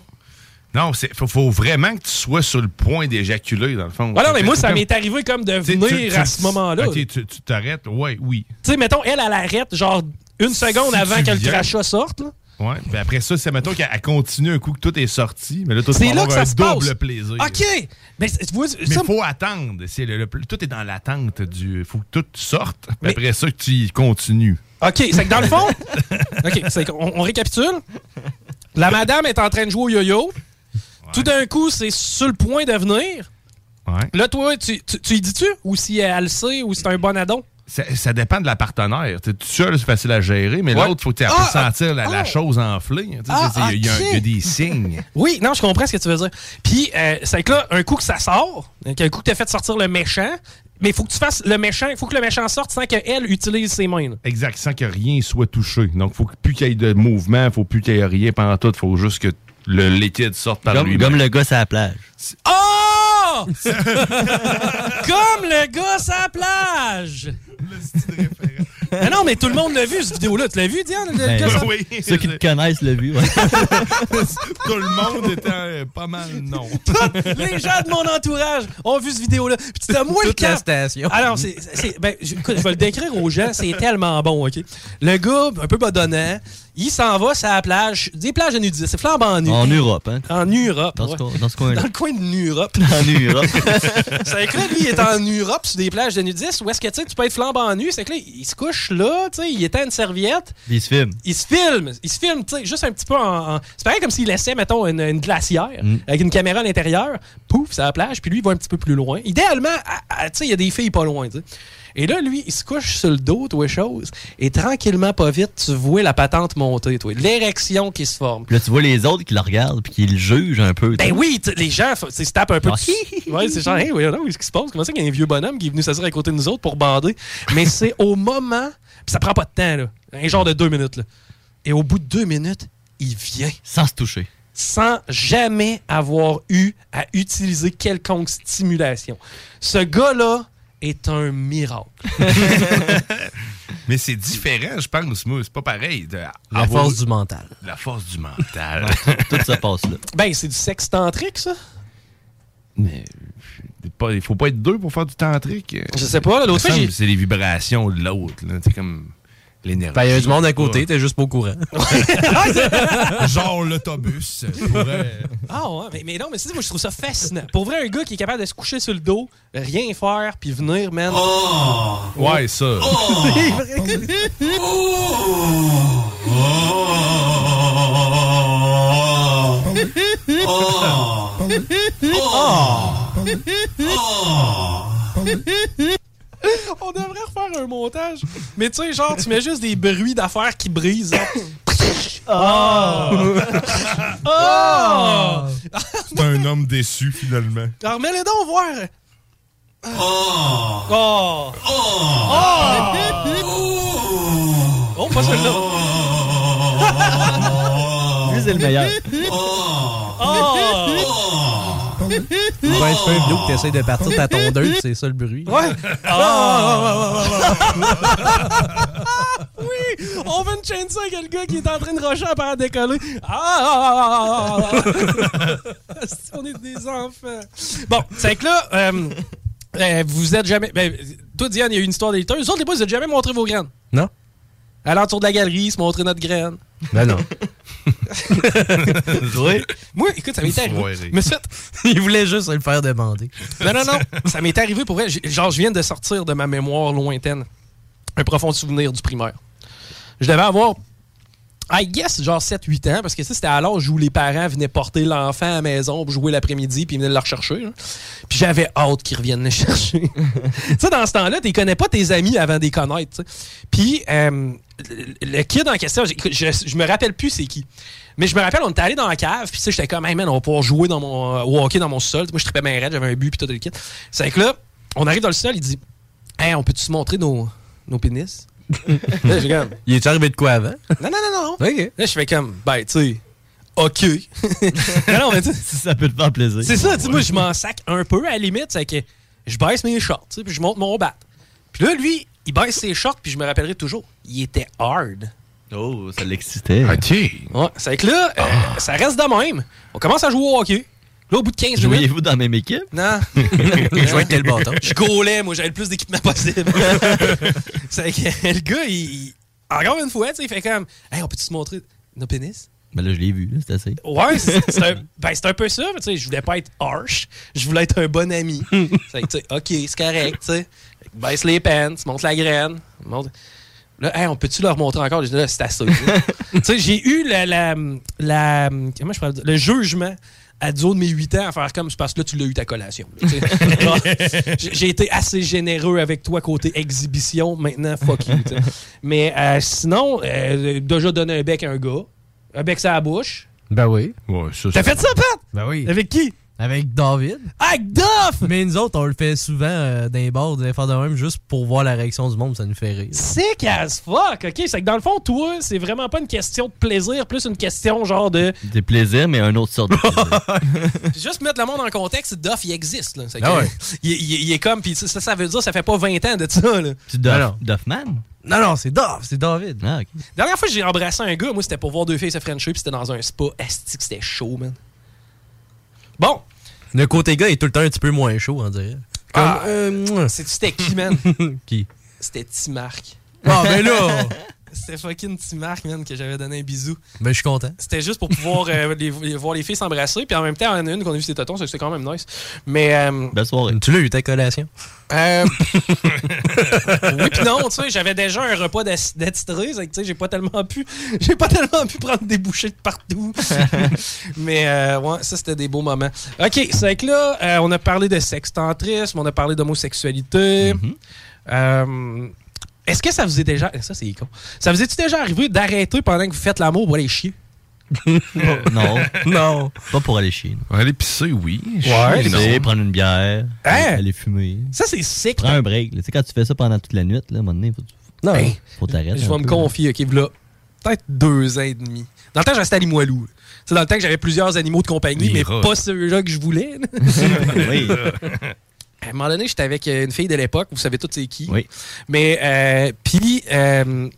Non, il faut, faut vraiment que tu sois sur le point d'éjaculer, dans le fond. Ouais, non, mais moi, ça comme- m'est arrivé comme de venir tu- tu- à ce moment-là. Ok, tu tu t'arrêtes. Ouais, oui. Tu sais, mettons, elle, elle arrête, genre, une seconde Si avant que le crachat sorte, là. Ouais. Puis après ça, c'est mettons qu'elle elle continue un coup que tout est sorti. Mais là, toi, tu C'est là que ça un se double passe. plaisir. OK! Mais il faut attendre. C'est le, le- tout est dans l'attente du. faut que tout sorte. Puis Mais- après ça, que tu y continues. OK, c'est que dans le fond... OK, c'est qu'on on récapitule. La madame est en train de jouer au yo-yo. Tout d'un coup, c'est sur le point de venir. Ouais. Là, toi, tu, tu, tu y dis-tu? Ou si elle le sait, ou c'est un bon addon? Ça, ça dépend de la partenaire. T'es tout seul, c'est facile à gérer, mais Ouais. l'autre, faut que tu Ah, sentir la, la ah. chose enfler. Ah, Il y, a- il y a des signes. Oui, non, je comprends ce que tu veux dire. Puis, euh, c'est que là, un coup que ça sort, un coup que tu as fait sortir le méchant, mais il faut que tu fasses le méchant, il faut que le méchant sorte sans qu'elle utilise ses mains. là. Exact, sans que rien soit touché. Donc, faut plus qu'il y ait de mouvement, faut plus qu'il y ait rien pendant tout. faut juste que le liquide sorte par Comme, lui comme le gars sur la plage. Oh! Comme le gars à la plage! Mais non, mais tout le monde l'a vu, cette vidéo-là. Tu l'as vu, Diane? Ben, oui. Ceux qui te connaissent l'ont vu. ouais. Tout le monde était euh, pas mal non. Les gens de mon entourage ont vu cette vidéo-là. Puis tu t'as moi le station. Alors, c'est, c'est- ben, je, écoute, je vais le décrire aux gens, c'est tellement bon, OK? Le gars, un peu badonnant, il s'en va sur la plage, des plages de nudistes, c'est flambant nu. En Europe, hein. En Europe. Dans ce ouais. dans ce coin-là. Dans le coin de Europe. En Europe. c'est que là, lui, il est en Europe sur des plages de nudistes où est-ce que tu peux être flambant nu. C'est que là, il se couche là, tu sais, il étend une serviette. Il se filme. Il se filme, il se filme, tu sais, juste un petit peu en. en- C'est pareil comme s'il laissait, mettons, une, une glacière Mm. avec une caméra à l'intérieur, pouf, c'est la plage, puis lui, il va un petit peu plus loin. Idéalement, tu sais, il y a des filles pas loin, tu sais. Et là, lui, il se couche sur le dos, toi, chose, et tranquillement, pas vite, tu vois la patente monter, toi. L'érection qui se forme. Là, tu vois les autres qui le regardent puis qui le jugent un peu. Ben oui, les gens, se tapent un peu. Ah, dessus. ouais, c'est genre, hey, donc, qu'est-ce qui se passe? Comment ça qu'il y a un vieux bonhomme qui est venu s'asseoir à côté de nous autres pour bander? Mais c'est au moment, puis ça prend pas de temps, là. Un genre de deux minutes, là. Et au bout de deux minutes, il vient. Sans se toucher. Sans jamais avoir eu à utiliser quelconque stimulation. Ce gars-là est un miracle. Mais c'est différent, je pense, moi. C'est pas pareil. de La avoir- force du mental. La force du mental. Tout ça passe là. Ben, c'est du sexe tantrique, ça? Mais il faut pas être deux pour faire du tantrique. Je sais pas, là, l'autre C'est les vibrations de l'autre. là. C'est comme l'énergie. Il y a du monde à côté, t'es juste pas au courant. Genre l'autobus. pourrait- Ah ouais, mais, mais non, mais c'est moi je trouve ça fascinant. Pour vrai, un gars qui est capable de se coucher sur le dos, rien faire, puis venir, man. Ouais, ça. C'est vrai. On devrait refaire un montage. Mais tu sais, genre, tu mets juste des bruits d'affaires qui brisent. Oh! Oh! C'est un homme déçu, finalement. Alors, mets-les donc voir. Oh! Oh! Oh! Oh, pas celui-là. Lui, c'est le meilleur. Oh! Ouais, tu fais une vidéo que t'essayes de partir ta tondeuse, c'est ça le bruit. Ouais. Ah! oui, on veut une chaîne ça avec le gars qui est en train de rusher à décoller. Ah! On est des enfants. Bon, c'est que là, euh, euh, vous êtes jamais. Ben, toi, Diane, il y a eu une histoire d'éditeur. Vous autres, les boys, vous êtes jamais montré vos graines. Non? À l'entour de la galerie, se montrer notre graine. Ben non. Oui. Moi, écoute, ça m'est arrivé. Fait. Il voulait juste le faire demander. Non, non, non. Ça m'est arrivé pour vrai. Genre, je viens de sortir de ma mémoire lointaine un profond souvenir du primaire. Je devais avoir, I guess, genre 7-8 ans, parce que ça, c'était à l'âge où les parents venaient porter l'enfant à la maison pour jouer l'après-midi, puis ils venaient le rechercher. là. Puis j'avais hâte qu'ils reviennent le chercher. tu sais, dans ce temps-là, tu connais pas tes amis avant de les connaître. Puis euh, le kid en question, je, je me rappelle plus c'est qui. Mais je me rappelle, on était allé dans la cave, puis j'étais comme, hey man, on va pouvoir jouer dans mon, euh, au hockey dans mon sol. Moi, je tripais bien raide, j'avais un but, puis tout le kit. C'est que là, on arrive dans le sol, il dit, hey, on peut-tu se montrer nos, nos pénis? Là, j'ai comme, Il est arrivé de quoi avant? non, non, non, non. OK. Là, je fais comme, ben, tu sais, OK. non, non, mais tu sais, Ça peut te faire plaisir. c'est ça, tu sais, moi, je m'en sac un peu à la limite, c'est que je baisse mes shorts, tu sais, puis je monte mon bat. Puis là, lui, il baisse ses shorts, puis je me rappellerai toujours, il était hard. Oh, ça l'excitait. OK. Ouais, c'est que là, euh, ça reste de même. On commence à jouer au hockey. Là, au bout de 15 minutes. Jouiez-vous dans la même équipe? Non. Je jouais quel bâton? Je gaulais, moi, j'avais le plus d'équipement possible. c'est que le gars, il, encore une fois, tu sais, il fait comme, hey, on peut-tu se montrer nos pénis? Ben là, je l'ai vu, là, c'est assez. Ouais, c'est un, ben, c'est un peu ça, mais tu sais, je voulais pas être harsh, je voulais être un bon ami. c'est que, tu sais, ok, c'est correct, tu sais. Baisse les pants, monte la graine. Monte... Là, hey, on peut-tu leur montrer encore? J'ai dit, là, c'est assez. tu sais, j'ai eu la, la, la- comment je pourrais dire? le jugement à du haut de mes 8 ans à faire comme c'est parce que là, tu l'as eu ta collation. j'ai- été assez généreux avec toi côté exhibition. Maintenant, fuck you. Mais euh, sinon, euh, déjà donné un bec à un gars. Un bec sur la bouche. Ben oui. Ouais, ça, T'as fait ça, Pat? Ben oui. Avec qui? Avec David. Avec Duff! Mais nous autres, on le fait souvent euh, dans les bars, des affaires de même, juste pour voir la réaction du monde, ça nous fait rire. Sick as fuck, ok? C'est que dans le fond, toi, c'est vraiment pas une question de plaisir, plus une question genre de. Des plaisirs, mais un autre sorte de plaisir. Juste mettre le monde en contexte, Duff, il existe, là. C'est que- Ah ouais. il, il- il est comme, puis ça, ça veut dire, ça fait pas 20 ans de ça, là. Tu Duff, Alors. Duffman? Non, non, c'est Dav, c'est David. Ah, ok. La dernière fois que j'ai embrassé un gars, moi, c'était pour voir deux filles se puis c'était dans un spa. Esti que c'était chaud, man. Bon. Le côté gars est tout le temps un petit peu moins chaud, on dirait. Comme, Ah, euh, C'était qui, man? Qui? C'était Timark. Ah, ben là! C'était fucking Timark, man, que j'avais donné un bisou. Ben, je suis content. C'était juste pour pouvoir euh, les- les- voir les filles s'embrasser. Puis en même temps, il y en a une qu'on a vu ses tétons, ça, c'était quand même nice. Mais. euh, Belle soirée. Tu l'as eu ta collation? euh, oui, puis non, tu sais, j'avais déjà un repas d'attitré, c'est que, tu sais, j'ai pas tellement pu, j'ai pas tellement pu prendre des bouchées de partout. Mais euh, ouais, ça c'était des beaux moments. Ok, c'est que là, euh, on a parlé de sextantrisme, on a parlé d'homosexualité. Euh, Est-ce que ça vous est déjà, ça c'est con, ça vous est déjà arrivé d'arrêter pendant que vous faites l'amour pour aller chier? non. Non. Pas pour aller chier. non. Aller pisser, oui. Ouais. Pisser, prendre une bière, Hein? aller fumer. Ça c'est sick. Prends un break. Tu sais, quand tu fais ça pendant toute la nuit, là, à un moment donné, faut, Non. Hey, faut t'arrêter. Je vais me peu, confier, ok, là, peut-être deux ans et demi. Dans le temps, j'étais à Limoilou. C'est dans le temps que j'avais plusieurs animaux de compagnie, mais rats. pas ceux-là que je voulais. oui. à un moment donné, j'étais avec une fille de l'époque, vous savez toutes c'est qui. Oui. Mais, euh, puis, euh,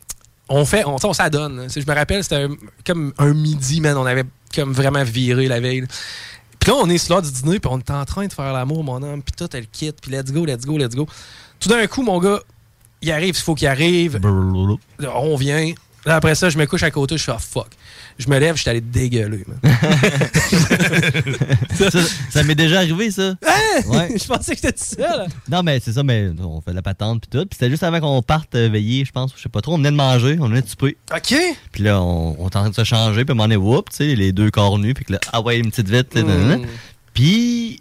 on fait, on, on s'adonne. Je me rappelle, c'était comme un midi, man. On avait comme vraiment viré la veille. Puis là, on est sur l'heure du dîner, puis on est en train de faire l'amour, mon homme, puis tout, elle quitte, puis let's go, let's go, let's go. Tout d'un coup, mon gars, il arrive s'il faut qu'il arrive. On vient. Là, après ça, je me couche à côté, je fais ah, fuck. Je me lève, je suis allé dégueuler, ça ça m'est déjà arrivé, ça. Hein? Ouais. je pensais que j'étais tout seul. Non, mais c'est ça, mais on fait la patente puis tout. Puis c'était juste avant qu'on parte euh, veiller, je pense, je sais pas trop. On venait de manger, on venait de souper. OK. Puis là, on, on est en train de se changer, puis on est whoop, tu sais, les deux corps nus, puis que là, ah ouais, une petite vite. Mm. Puis,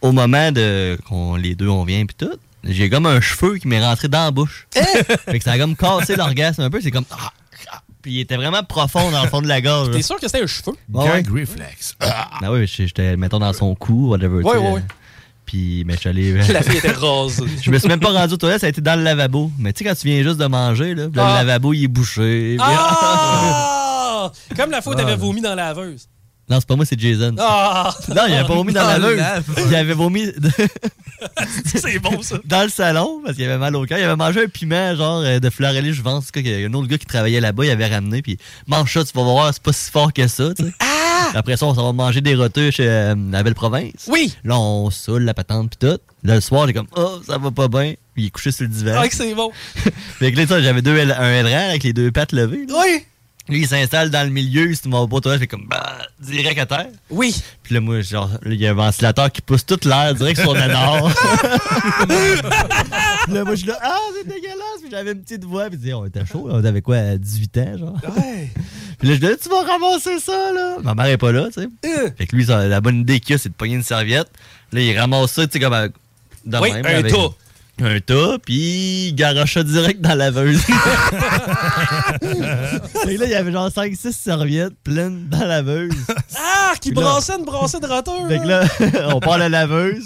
au moment de qu'on les deux, on vient, puis tout, j'ai comme un cheveu qui m'est rentré dans la bouche. fait que ça a comme cassé l'orgasme un peu, c'est comme. ah. Puis il était vraiment profond dans le fond de la gorge. T'es sûr que c'était un cheveu? Ouais, ouais. Gag reflex. Ah oui, j'étais, mettons, dans son cou, whatever. Ouais, ouais, là. ouais. Puis, mais je suis allé. La fille était rose. Je me suis même pas rendu aux toilettes, ça a été dans le lavabo. Mais tu sais, quand tu viens juste de manger, là, Ah. le lavabo, il est bouché. Ah! Comme la fois où t'avais Ah. vomi dans la laveuse. Non, c'est pas moi, c'est Jason. Ah! Non, il avait pas vomi dans, la lave. Il avait vomi C'est bon, ça. dans le salon parce qu'il avait mal au cœur. Il avait mangé un piment, genre euh, de Florelli, je pense. Il y a un autre gars qui travaillait là-bas, il avait ramené. Puis mange ça, tu vas voir, c'est pas si fort que ça. tu sais. Après ça, on s'en va manger des roteux chez euh, la belle province. Oui. Là, on saoule la patente puis tout. Là, le soir, j'ai comme, oh, ça va pas bien. Puis il est couché sur le divan. Ah, que c'est bon. Fait que là, j'avais deux, L- un LRR avec les deux pattes levées. là. Oui. Lui, il s'installe dans le milieu, il se m'en pas toi, fait comme bah, direct à terre. Oui. Puis là, moi, genre, il y a un ventilateur qui pousse toute l'air direct sur le nord. Puis là, moi, je suis là, ah, c'est dégueulasse. Puis j'avais une petite voix, puis je dis, on était chaud, on avait quoi, à 18 ans, genre? Ouais. Puis là, je dis, tu vas ramasser ça, là. Ma mère est pas là, tu sais. Euh. Fait que lui, ça, la bonne idée qu'il a, c'est de pogner une serviette. Là, il ramasse ça, tu sais, comme à- de Oui, même, un avec- tas. Un tas, puis il garoche ça direct dans la laveuse. Et là, il y avait genre 5-6 serviettes pleines dans la laveuse. Ah, qui brassait une brassée de roteur. Fait que là, on part la laveuse.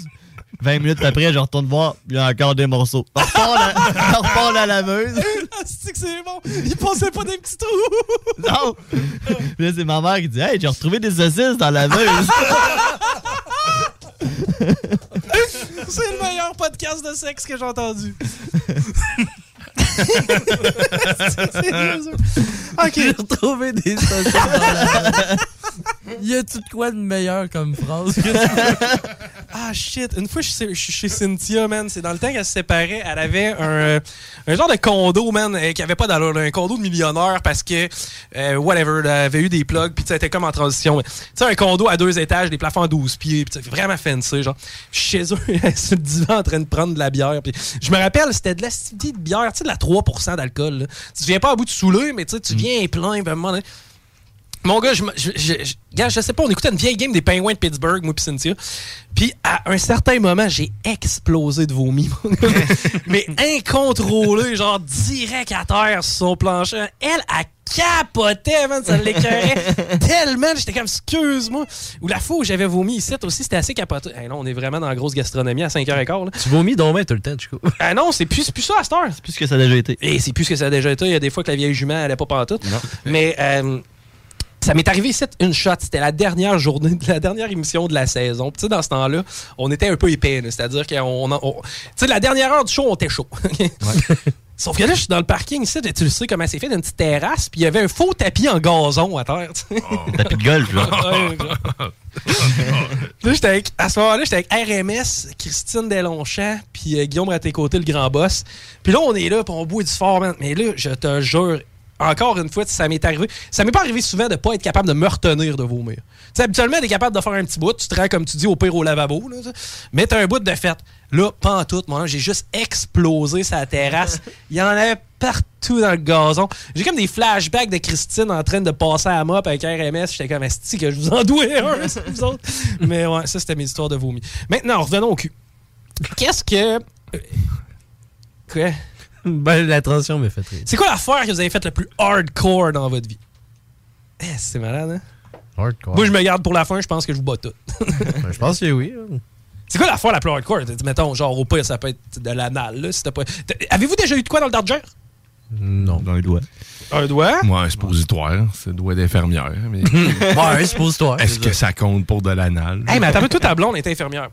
20 minutes après, je retourne voir, il y a encore des morceaux. On repart la, on repart la laveuse. Ah, c'est que c'est bon. Il passait pas des petits trous. Non! Puis là, c'est ma mère qui dit Hey, j'ai retrouvé des saucisses dans la laveuse. c'est le meilleur podcast de sexe que j'ai entendu. Ok. J'ai retrouvé des la- Y a-tu de quoi de meilleur comme phrase que? Ah shit, une fois je suis chez Cynthia, man, c'est dans le temps qu'elle se séparait, elle avait un, euh, un genre de condo, man, euh, qui avait pas d'allure, un condo de millionnaire parce que, euh, whatever, elle avait eu des plugs, puis tu était comme en transition. Tu sais, un condo à deux étages, des plafonds à 12 pieds, puis vraiment fancy, genre. Chez eux, sur le divan en train de prendre de la bière, puis je me rappelle, c'était de la de bière, tu sais, de la 3% d'alcool. Tu viens pas à bout de saouler, mais tu tu viens plein, à un moment donné, mon gars, je, je, je, je- gars, je sais pas, on écoutait une vieille game des Penguins de Pittsburgh, moi pis Cynthia. Puis à un certain moment, j'ai explosé de vomi, mon gars. Mais incontrôlé, genre direct à terre sur son plancher. Elle, a capoté, man, ça l'écœurait tellement. J'étais comme, excuse-moi. Ou la fois où j'avais vomi ici aussi, c'était assez capoté. Hey, là, on est vraiment dans la grosse gastronomie à 5h15. Là. Tu vomis bien tout le temps, du coup. Ah non, c'est plus, c'est plus ça à cette heure. plus ce que ça a déjà été. Et c'est plus ce que ça a déjà été. Il y a des fois que la vieille jument, elle allait pas pantoute. Mais euh, ça m'est arrivé ici une shot. C'était la dernière journée, de la dernière émission de la saison. Tu sais, dans ce temps-là, on était un peu épais. là. C'est-à-dire qu'on. on- Tu sais, la dernière heure du show, on était chaud. Sauf que là, je suis dans le parking ici, tu le sais comment c'est fait, d'une petite terrasse, puis il y avait un faux tapis en gazon à terre. sais. Tapis de golf. Là, j'étais avec, à ce moment-là, j'étais avec RMS, Christine Delonchamp, puis euh, Guillaume Raté-Côté, le grand boss. Puis là, on est là, puis on boit du fort, man. Mais là, je te jure, encore une fois, ça m'est arrivé. Ça m'est pas arrivé souvent de pas être capable de me retenir de vomir. Tu sais, habituellement, t'es capable de faire un petit bout, tu te rends, comme tu dis, au pire au lavabo, là, mais t'as un bout de fête. Là, pas en tout, moi, j'ai juste explosé sa terrasse. Il y en avait partout dans le gazon. J'ai comme des flashbacks de Christine en train de passer à mop avec RMS. J'étais comme, esti que je vous en douais un, vous autres. Mais ouais, ça, c'était mes histoires de vomi. Maintenant, revenons au cul. Qu'est-ce que... euh, Quoi? Ben, la transition m'a fait rire. C'est quoi l'affaire que vous avez faite le plus hardcore dans votre vie? Eh, c'est malade, hein? Hardcore. Moi, je me garde pour la fin, je pense que je vous bats tout. Ben, je pense que oui. hein. C'est quoi l'affaire la plus hardcore? Mettons, genre, au pire, ça peut être de l'anal, là, si t'as pas... Avez-vous déjà eu de quoi dans le Dodger? Non. Un doigt. Un doigt? Ouais, un suppositoire. C'est le doigt d'infirmière. Mais... Ouais, un suppositoire. Est-ce que ça compte pour de l'anal? Hey, mais attends, toi, ta blonde est infirmière.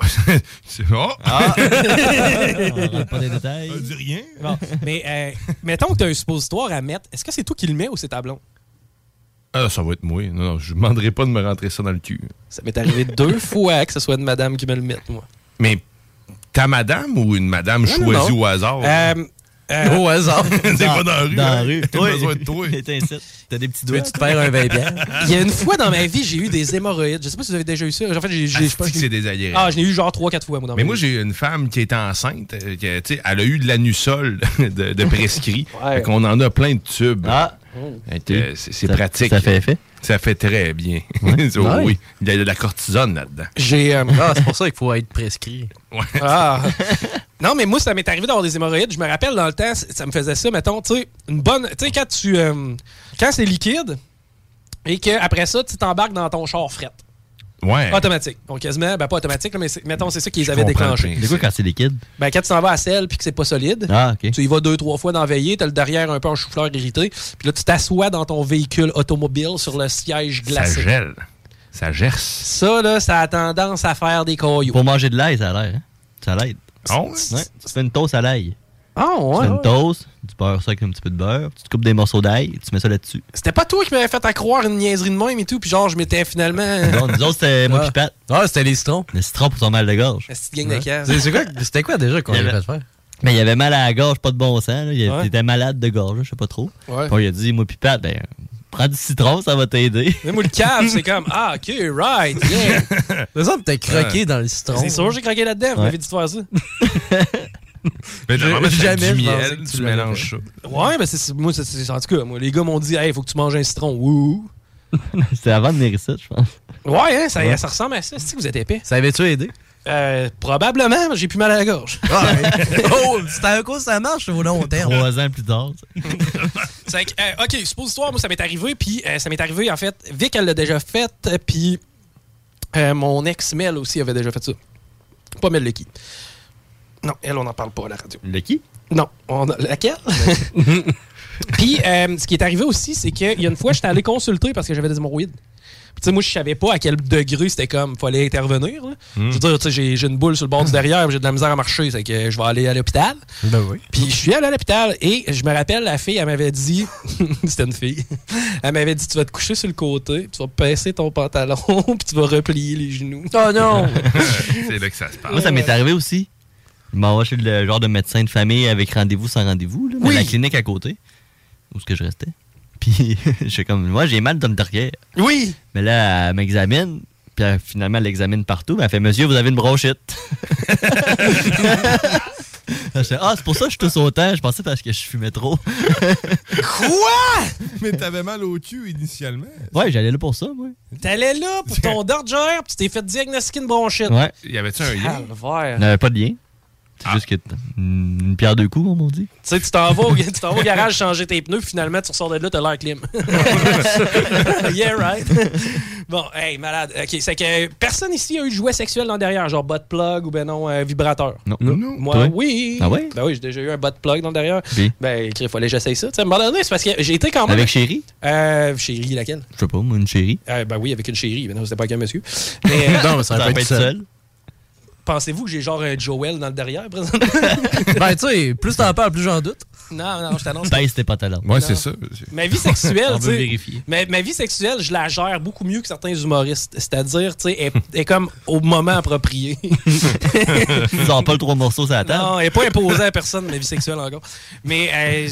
C'est- oh! Ah! On rentre pas les détails. On dit rien. Bon, mais euh, mettons que tu as un suppositoire à mettre. Est-ce que c'est toi qui le mets ou c'est ta blonde? Ah, ça va être moi. Non, non, je ne demanderai pas de me rentrer ça dans le cul. Ça m'est arrivé deux fois que ce soit une madame qui me le mette, moi. Mais ta madame ou une madame Non, choisie non. au hasard? Euh, euh, au hasard. C'est pas dans la rue. Dans la hein? rue. T'as besoin de toi. t'es. T'as des petits doigts. Tu te perds un 20 bières. Il y a une fois dans ma vie, j'ai eu des hémorroïdes. Je sais pas si vous avez déjà eu ça. En fait, j'ai. j'ai- je sais pas, Asti que c'est désagréable. Ah, je l'ai eu genre 3-4 fois, moi, dans Mais ma moi, j'ai une femme qui était enceinte. euh, qui, tu sais, elle a eu de l'anusol de, de prescrit. Ouais. Fait qu'on en a plein de tubes. Ah! Euh, c'est pratique. ça fait effet? Ça fait très bien. Ouais. Oui. Il y a de la cortisone là-dedans. J'ai. euh, Ah, c'est pour ça qu'il faut être prescrit. Ouais. Ah. Non, mais moi, ça m'est arrivé d'avoir des hémorroïdes. Je me rappelle dans le temps, ça me faisait ça, mettons, tu sais, une bonne. Tu sais, quand tu. euh, quand c'est liquide et qu'après ça, tu t'embarques dans ton char fret. Ouais. Automatique. Donc, quasiment, ben pas automatique, là, mais mettons, c'est ça qu'ils avaient déclenché. C'est quoi quand c'est liquide? Ben, quand tu t'en vas à sel puis que c'est pas solide, Ah, ok. tu y vas deux, trois fois dans veiller, t'as le derrière un peu en chou-fleur irrité, puis là, tu t'assois dans ton véhicule automobile sur le siège Ça glacé. gèle. Ça gerce. Ça, là, ça a tendance à faire des cailloux. Pour manger de l'ail, ça a l'air. Hein? Ça l'aide. Oh, Ouais. Tu fais une toast à l'ail. Ah, Tu ouais. fais une ouais. toast, tu beurres ça avec un petit peu de beurre, tu te coupes des morceaux d'ail, tu mets ça là-dessus. C'était pas toi qui m'avais fait à croire une niaiserie de même et tout, puis genre, je m'étais finalement. Non, nous autres, c'était moi Ah. pis Pat. Ah, c'était les citrons. Le citron pour ton mal de gorge. La petite gang de cave. C'est- c'est quoi- C'était quoi déjà qu'on avait avait- fait faire? Mais il avait mal à la gorge, pas de bon sens. Là. Il Ouais. était malade de gorge, je sais pas trop. Ouais. Puis il a dit, moi pis Pat, ben, prends du citron, ça va t'aider. Mais moi, le cave, c'est comme, ah, ok, right, yeah. C'est ça, t'as croqué dans le citron. C'est sûr, j'ai croqué là-dedans, vous Ouais. m'avez dit de faire ça. Mais Je- normalement, c'est jamais du miel, tu mélanges ça. Ouais, ben, c'est, moi, c'est, c'est- en tout cas, moi, les gars m'ont dit, hey, faut que tu manges un citron. Wouh. C'était avant de venir ici, je pense. Ouais, hein, ça, Ouais. ça ressemble à ça. C'est que vous êtes épais? Ça avait-tu aidé? Euh, probablement, mais j'ai plus mal à la gorge. oh, c'était un coup, ça marche au long terme. Trois ans plus tard. C'est que, euh, OK, suppositoire, moi, ça m'est arrivé, puis euh, ça m'est arrivé, en fait, Vic, elle l'a déjà fait, puis euh, mon ex Mel aussi avait déjà fait ça. Pas Mel Lucky. Non, elle, on n'en parle pas à la radio. Qui? Non, on a- laquelle? puis, euh, ce qui est arrivé aussi, c'est qu'il y a une fois, j'étais allé consulter parce que j'avais des hémorroïdes. Puis, tu sais, moi, je savais pas à quel degré c'était comme, fallait intervenir. là. Je veux dire, tu sais, j'ai- une boule sur le bord du derrière, j'ai de la misère à marcher, c'est que je vais aller à l'hôpital. Ben oui. Puis je suis allé à l'hôpital et je me rappelle, la fille, elle m'avait dit, c'était une fille, elle m'avait dit, tu vas te coucher sur le côté, puis tu vas pincer ton pantalon, puis tu vas replier les genoux. Oh non! c'est là que ça se passe. Moi, ça m'est arrivé aussi. Je m'en vais chez le genre de médecin de famille avec rendez-vous sans rendez-vous, Oui. la clinique à côté, où ce que je restais. Puis, je suis comme, moi, j'ai mal dans le derrière. Oui! Mais là, elle m'examine, puis elle- finalement, elle l'examine partout. puis Elle fait, monsieur, vous avez une bronchite. Je fais, ah, c'est pour ça que je tousse autant. Je pensais parce que je fumais trop. Quoi? Mais t'avais mal au cul initialement. Ouais, j'allais là pour ça, moi. T'allais là pour ton dorgeur, puis tu t'es fait diagnostiquer une bronchite. Ouais. Y avait-tu un lien? Il n'y avait pas de lien. C'est juste que une pierre deux coups, comme on dit. Tu sais, tu t'en vas, au- tu t'en vas au garage changer tes pneus, finalement, tu ressors de là, t'as l'air clim. yeah, right. bon, hey, malade. OK, c'est que personne ici a eu de jouet sexuel dans le derrière, genre butt plug ou ben non, euh, vibrateur. Non. Moi, Toi? oui. Ah ouais? Ben oui, j'ai déjà eu un butt plug dans le derrière. Puis? Ben, il fallait que j'essaye ça. Tu sais, à un moment donné, c'est parce que j'ai été quand même. Avec chérie? Euh, chérie, laquelle? Je sais pas, moi, une chérie. Euh, ben oui, avec une chérie. Ben non, c'était pas avec un monsieur. Mais, euh, Non, mais ça aurait pas été seul. Pensez-vous que j'ai genre un Joel dans le derrière, présentement? Ben, tu sais, plus t'en parles, plus j'en doute. Non, non, je t'annonce. Baisse tes pantalons. Non. c'est ça. Ma vie sexuelle, tu sais. vérifier. Ma, ma vie sexuelle, je la gère beaucoup mieux que certains humoristes. C'est-à-dire, tu sais, elle elle est comme au moment approprié. Tu sors pas le trois morceaux sur la table. non, elle n'est pas imposée à personne, ma vie sexuelle encore. Mais euh,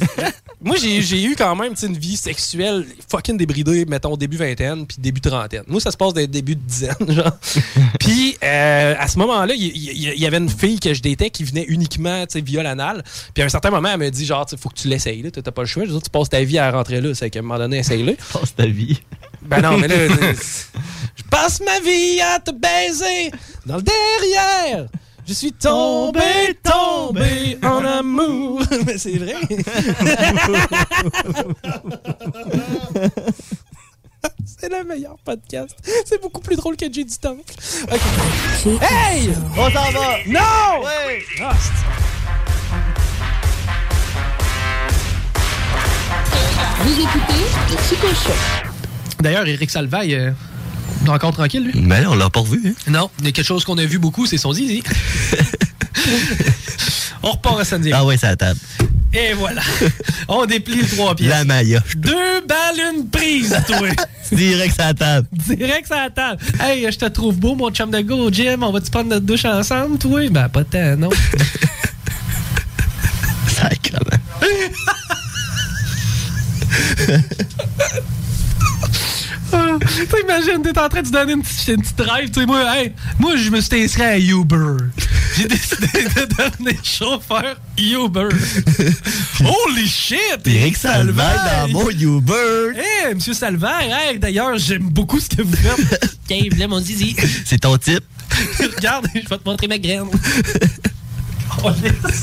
moi, j'ai eu quand même tu sais, une vie sexuelle fucking débridée, mettons, début vingtaine, puis début trentaine. Moi, ça se passe des débuts de dizaine, genre. Puis euh, à ce moment-là, il y, y- avait une fille que je datais qui venait uniquement, tu sais, via l'anal. Puis à un certain moment, elle me dit, genre, il faut que tu l'essayes, là. T'as pas le choix. Je veux dire, tu passes ta vie à rentrer là. C'est qu'à un moment donné, essaye-le. Passe ta vie. Ben non, mais là, je passe ma vie à te baiser dans le derrière. Je suis tombé, tombé en amour. Mais c'est vrai. C'est le meilleur podcast. C'est beaucoup plus drôle que J'ai du temps. OK. Hey! On s'en va! Non! Ouais! Vous écoutez le Show. D'ailleurs, Eric Salvaille, euh, encore tranquille, lui? Ben, on l'a pas revu. Hein? Non, il y a quelque chose qu'on a vu beaucoup, c'est son zizi. on repart à San Diego. Ah ouais, c'est à la table. Et voilà. On déplie les trois pièces. La Maya. Deux balles, une prise, toi. Direct à la table. Direct à la table. Hey, je te trouve beau, mon chum de go, Jim. On va-tu prendre notre douche ensemble, toi? Ben, pas tant, non. T'imagines, t'es en train de te donner une petite, une petite drive. Tu sais, moi, hey, moi, je me suis inscrit à Uber. J'ai décidé de devenir chauffeur Uber. Holy shit! Eric Salvaire dans mon Uber. Hey, monsieur Salvaire, hey, d'ailleurs, j'aime beaucoup ce que vous faites. Là, mon zizi. C'est ton type. Regarde, je vais te montrer ma graine. Oh, laisse.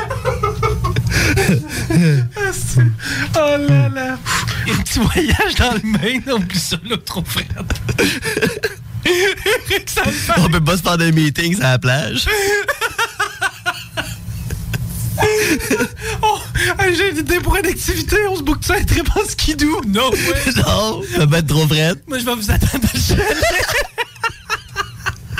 Oh là là. Un petit voyage dans le Maine, oublie ça, là, trop frère. ça me fait. On peut pas se faire des meetings à la plage. Oh, j'ai une idée pour une activité. On se boucle ça un trip en skidoo. Non, ouais. non, ça va être trop frais. Moi, je vais vous attendre à le chalet.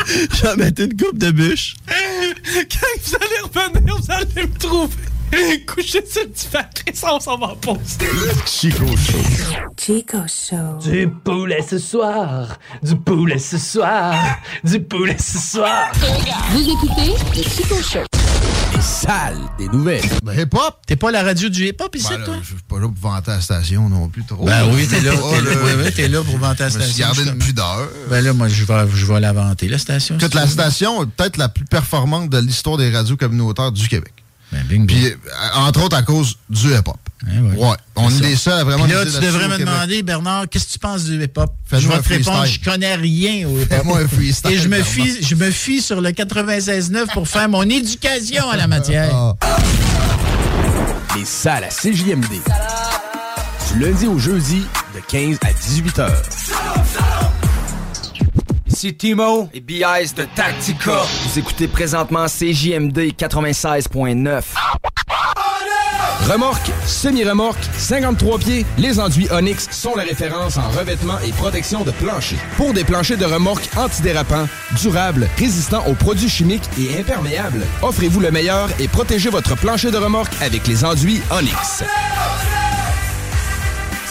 Je vais mettre une coupe de bûche. Quand vous allez revenir, vous allez me trouver. Couché sur le divan, ça, on s'en va en pause. Chico Show. Chico Show. Du poulet ce soir, du poulet ce soir, du poulet ce soir. Vous écoutez le Chico Show. Les salles des nouvelles. Ben, hip-hop. T'es pas la radio du hip-hop ici, Ben là, toi? je suis pas là pour vanter la station non plus trop. Ben oui, t'es là, Oh, t'es là, oui, oui, t'es là pour vanter la station, gardé une pudeur. Ben là, moi, je vais, je vais la vanter, la station. Si la station est peut-être la plus performante de l'histoire des radios communautaires du Québec. Ben, bingo. Puis, euh, entre autres, à cause du hip-hop. ouais. On est C'est les ça. seuls à vraiment Puis là, tu devrais me demander, Bernard, qu'est-ce que tu penses du hip-hop? Je vais te répondre, je connais rien au hip-hop. Fais-moi un freestyle, Et je me, fie, je me fie sur le 96.9 pour faire mon éducation à la matière. Les salles à CJMD. Du lundi au jeudi, de 15 à 18 heures. Ici Timo et BIS de Tactica. Vous écoutez présentement CJMD 96.9. Remorque, semi-remorque, 53 pieds, les enduits Onyx sont la référence en revêtement et protection de plancher. Pour des planchers de remorque antidérapants, durables, résistants aux produits chimiques et imperméables, offrez-vous le meilleur et protégez votre plancher de remorque avec les enduits Onyx.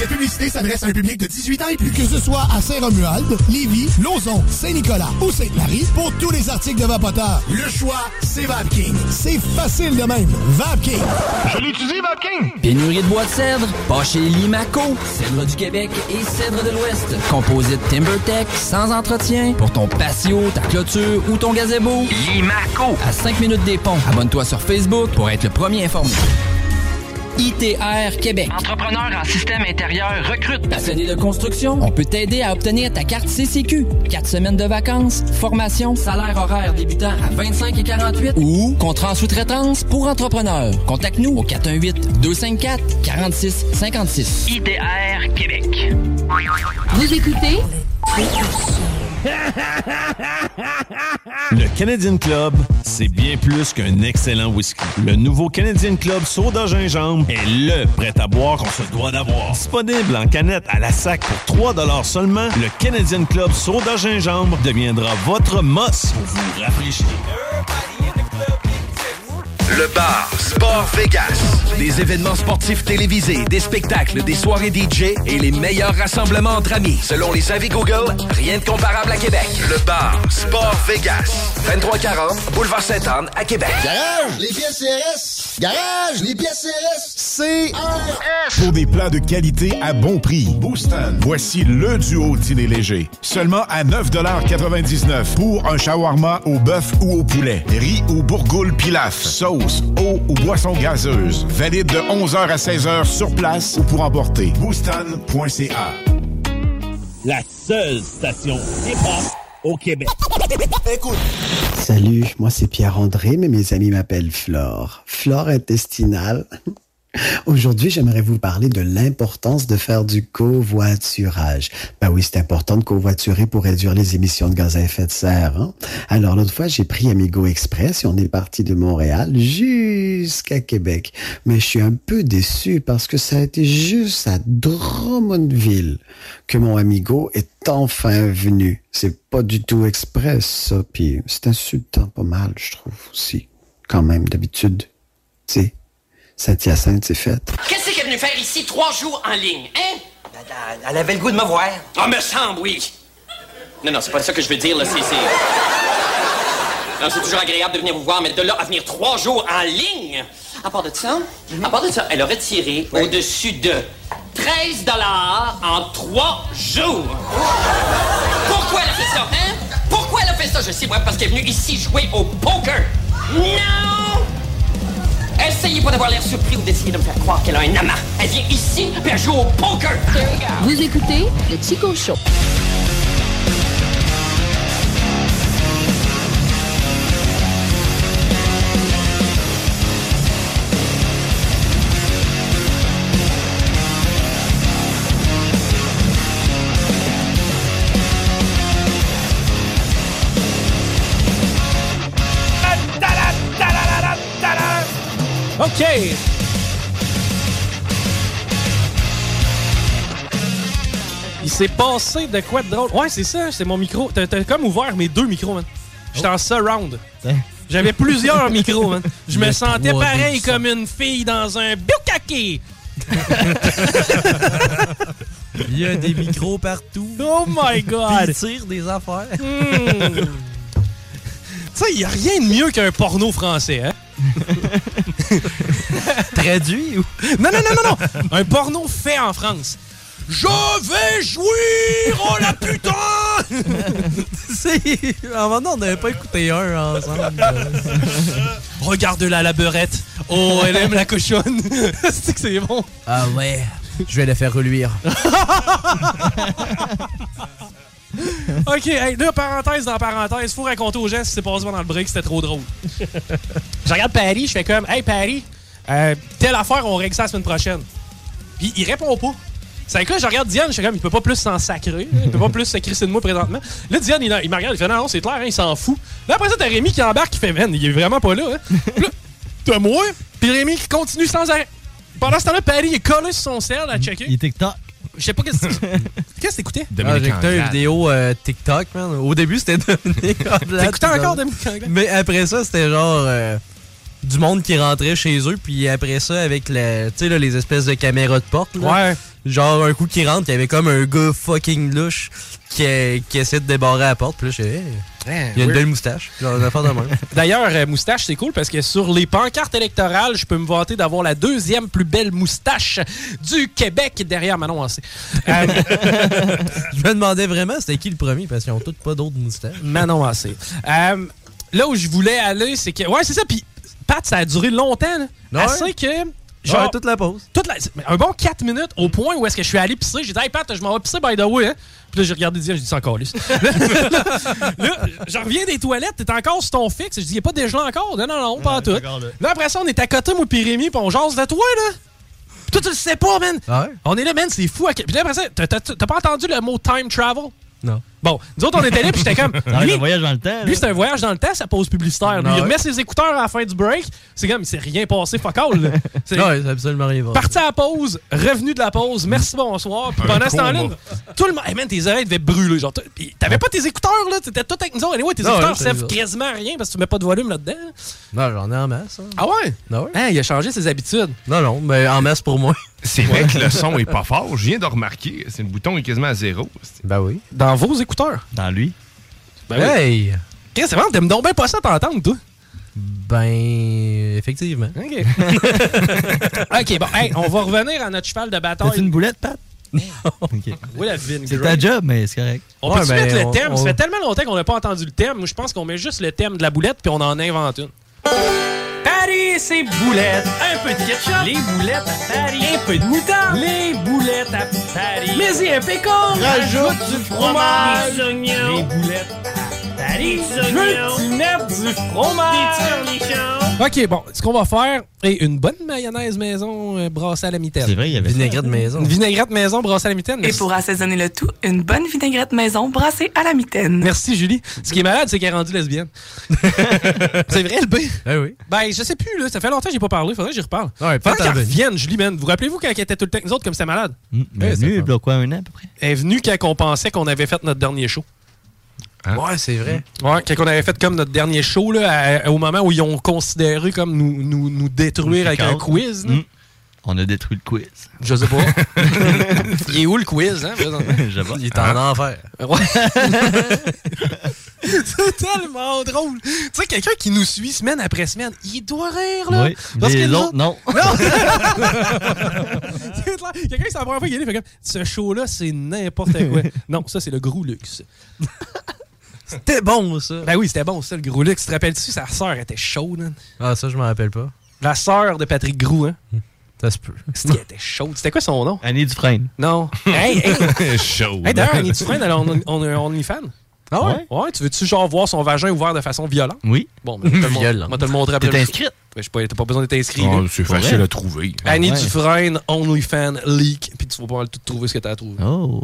Cette publicité s'adresse à un public de 18 ans et plus. Que ce soit à Saint-Romuald, Lévis, Lauson, Saint-Nicolas ou Sainte-Marie, pour tous les articles de Vapoteur, le choix, c'est VapKing. C'est facile de même. VapKing. Je l'utilise, Vapking! Pénurie de bois de cèdre, pas chez Limaco. Cèdre du Québec et cèdre de l'Ouest. Composite TimberTech, sans entretien. Pour ton patio, ta clôture ou ton gazebo. Limaco. À 5 minutes des ponts. Abonne-toi sur Facebook pour être le premier informé. ITR Québec. Entrepreneur en système intérieur recrute. Passionné de construction, on peut t'aider à obtenir ta carte CCQ. 4 semaines de vacances, formation, salaire horaire débutant à 25 et 48 ou contrat en sous-traitance pour entrepreneurs. Contacte-nous au 418 254 46 56. ITR Québec. Vous écoutez? Le Canadian Club, c'est bien plus qu'un excellent whisky. Le nouveau Canadian Club Soda Gingembre est le prêt à boire qu'on se doit d'avoir. Disponible en canette à la sac pour 3 seulement, le Canadian Club Soda Gingembre deviendra votre mosse pour vous rafraîchir. Le bar Sport Vegas. Des événements sportifs télévisés, des spectacles, des soirées DJ et les meilleurs rassemblements entre amis. Selon les avis Google, rien de comparable à Québec. Le bar Sport Vegas. 2340 Boulevard Sainte-Anne à Québec. Garage, les pièces CRS. Garage, les pièces CRS. CRS. Pour des plats de qualité à bon prix. Booston. Voici le duo dîner léger. Seulement à 9,99 pour un shawarma au bœuf ou au poulet. Riz ou bourgoule pilaf. Sauce, eau ou boisson gazeuse. Valide de 11h à 16h sur place ou pour emporter. Booston.ca la seule station hip-hop au Québec. Écoute. Salut, moi c'est Pierre-André, mais mes amis m'appellent Flore. Flore intestinale. Aujourd'hui, j'aimerais vous parler de l'importance de faire du covoiturage. Ben oui, c'est important de covoiturer pour réduire les émissions de gaz à effet de serre. hein? Alors l'autre fois, j'ai pris Amigo Express et on est parti de Montréal jusqu'à Québec. Mais je suis un peu déçu parce que ça a été juste à Drummondville que mon Amigo est enfin venu. C'est pas du tout express, ça. Puis c'est insultant pas mal, je trouve aussi. Quand même, d'habitude. Tu sais, Saint-Hyacinthe, c'est fait. Qu'est-ce qu'elle est venue faire ici trois jours en ligne, hein? Elle avait le goût de me voir. Ah, me semble, oui. Non, non, c'est pas ça que je veux dire, là, c'est... c'est- Non, c'est toujours agréable de venir vous voir, mais de là à venir trois jours en ligne... À part de ça, à part de ça, elle a retiré au-dessus de 13 dollars en trois jours. Pourquoi elle a fait ça, hein? Pourquoi elle a fait ça? Je sais, moi, parce qu'elle est venue ici jouer au poker. Non! Essayez pas d'avoir l'air surpris ou d'essayer de me faire croire qu'elle a un amas. Elle vient ici, puis elle au poker. Vous écoutez le Chico Show. OK. Il s'est passé de quoi de drôle? Ouais, c'est ça, c'est mon micro. T'as comme ouvert mes deux micros, man. J'étais en surround. J'avais plusieurs micros, man. Je me sentais 3D pareil comme une fille dans un bukake. Il y a des micros partout. Oh my God! Ils tirent des affaires. Hmm. tu sais, il n'y a rien de mieux qu'un porno français, hein? Traduit ou? Non, non, non, non, non! Un porno fait en France. Je vais jouir! Oh la putain! C'est- moment donné, on n'avait pas écouté un ensemble. Regarde-la, la beurette. Oh, elle aime la cochonne. c'est que c'est bon. Ah ouais, je vais la faire reluire. OK, hey, là, parenthèse dans parenthèse, faut raconter aux gens ce qui s'est passé pendant le break, c'était trop drôle. je regarde Paris, je fais comme, hey Paris, euh, telle affaire, on règle ça la semaine prochaine. Puis il répond pas. C'est que là, je regarde Diane, je fais comme, il peut pas plus s'en sacrer, il peut pas plus se crisser de moi présentement. Là, Diane, il, il me regarde, il fait, non, non, c'est clair, hein, il s'en fout. Là, après ça, t'as Rémi qui embarque, qui fait, man, il est vraiment pas là. Hein. Puis là, t'as moi, puis Rémi qui continue sans arrêt. Pendant ce temps-là, Paris est collé sur son sel à checker. Il est TikTok. Je sais pas qu'est-ce que Qu'est-ce que t'écoutais? Ah, J'ai écouté une vidéo euh, TikTok, man. Au début, c'était Dominique Anglade. T'écoutais encore Dominique Anglade? Mais après ça, c'était genre euh, du monde qui rentrait chez eux, puis après ça, avec la, tu sais, là, les espèces de caméras de porte. là. Ouais. Genre, un coup qui rentre, il y avait comme un gars fucking louche qui, qui essaie de débarrer la porte. Puis là, je fais, Il y a une belle moustache. Genre. D'ailleurs, euh, moustache, c'est cool parce que sur les pancartes électorales, je peux me vanter d'avoir la deuxième plus belle moustache du Québec derrière Manon Ancé. Euh, je me demandais vraiment c'était qui le premier parce qu'ils ont tous pas d'autres moustaches. Manon Ancé. Euh, là où je voulais aller, c'est que. Ouais, c'est ça. Puis, Pat, ça a duré longtemps. Là. Ouais. Assez que. Ouais, toute la pause. toute la- un bon 4 minutes au point où est-ce que je suis allé pisser. J'ai dit, hey Pat, je m'en vais pisser by the way. Hein? Puis là, j'ai regardé dire, j'ai dit, c'est encore lisse. là, je reviens des toilettes, t'es encore sur ton fixe. Je dis, il a pas dégelé encore? Non, non, non, pas en tout. Là, après ça, on est à côté, moi, puis Rémi, puis on jase de toi, là. Puis toi, tu le sais pas, man. On est là, man, c'est fou. Puis là, après ça, t'as pas entendu le mot time travel? Non. Bon, nous autres, on était là, puis j'étais comme. Être lui- un voyage dans le temps. lui, c'est un voyage dans le temps, sa pause publicitaire. Lui, Ah il remet ses écouteurs à la fin du break. C'est comme, il s'est rien passé, fuck all. là. C'est- Ouais, c'est absolument rien. Parti à la pause, revenu de la pause, merci, bonsoir. Puis pendant ce temps-là, tout le monde. Hey man, tes oreilles devaient brûler. Genre, t'avais pas tes écouteurs, là. T'étais tout avec nous autres. Anyway, tes Non, écouteurs servent quasiment à rien parce que tu mets pas de volume là-dedans. Non, j'en ai en masse. hein. Ah ouais? Ah ouais? Hein, il a changé ses habitudes. Non, non, mais en masse pour moi. C'est vrai que le son est pas fort. Je viens de remarquer. C'est le bouton est quasiment à zéro. Ben oui. Dans vos écouteurs. Dans lui. Ben oui. hey! Qu'est-ce que c'est vraiment? T'aimes donc bien pas ça t'entendre, toi? Ben, effectivement. OK. OK, bon, hey, on va revenir à notre cheval de bataille. T'as une boulette, Pat? Oui, la Vin C'est ta job, mais c'est correct. On peut-tu ben, mettre le on- thème? on- Ça fait tellement longtemps qu'on n'a pas entendu le thème. Moi, je pense qu'on met juste le thème de la boulette puis on en invente une. Paris ses boulettes. Un peu de ketchup. Les boulettes à Paris. Un peu de moutarde. Les boulettes à Paris. Mais y un pécan. Rajoute du fromage. Des oignons. Les boulettes à. Je veux que tu mettes du fromage. OK, bon, ce qu'on va faire est une bonne mayonnaise maison euh, brassée à la mitaine. C'est vrai, il y avait ça. Vinaigrette maison. Une vinaigrette maison brassée à la mitaine. Et pour assaisonner le tout, une bonne vinaigrette maison brassée à la mitaine. Merci, Julie. Ce qui est malade, c'est qu'elle est rendue lesbienne. c'est vrai, le B? Ah oui. Ben, je sais plus, là. Ça fait longtemps que j'ai pas parlé. Faudrait que j'y reparle. Ouais, Faudrait qu'elle revienne, Julie, man. Vous rappelez-vous quand elle était tout le temps avec nous autres comme c'était malade? Hum, mais venu, il y a quoi, un an à peu près? Elle est venue quand on pensait qu'on avait fait notre dernier show. Ouais, c'est vrai. Ouais, quand on avait fait comme notre dernier show, là, à- au moment où ils ont considéré comme nous, nous, nous détruire avec un quiz. Hum. On a détruit le quiz. Je sais pas. Il est où le quiz, hein? Je sais pas. Il est en enfer. Ouais. c'est tellement drôle. Tu sais, quelqu'un qui nous suit semaine après semaine, il doit rire, là. Oui. Parce que autres, non. Clair. Quelqu'un, c'est la première fois qu'il est fait comme, ce show-là, c'est n'importe quoi. non, ça, c'est le gros luxe. C'était bon, ça. Ben oui, c'était bon, ça, le gros luxe. Tu te rappelles-tu, sa sœur était chaude, hein? Ah, ça, je m'en rappelle pas. La sœur de Patrick Grou, hein? Ça se peut. Elle était chaude. C'était quoi son nom? Annie Dufresne. Non. hey, hey. Chaud. Hey, d'ailleurs, Annie Dufresne, elle a on, on, OnlyFans. Ah ouais? Ouais, tu veux-tu genre voir son vagin ouvert de façon violente? Oui. Bon, ben, je vais te le montrer après. T'es inscrite? Ben, je pas, t'as pas besoin d'être inscrit. Oh, là. c'est facile vrai? à trouver. Annie ouais. Dufresne, OnlyFans, leak, puis tu vas pouvoir tout trouver ce que t'as à trouver. Oh.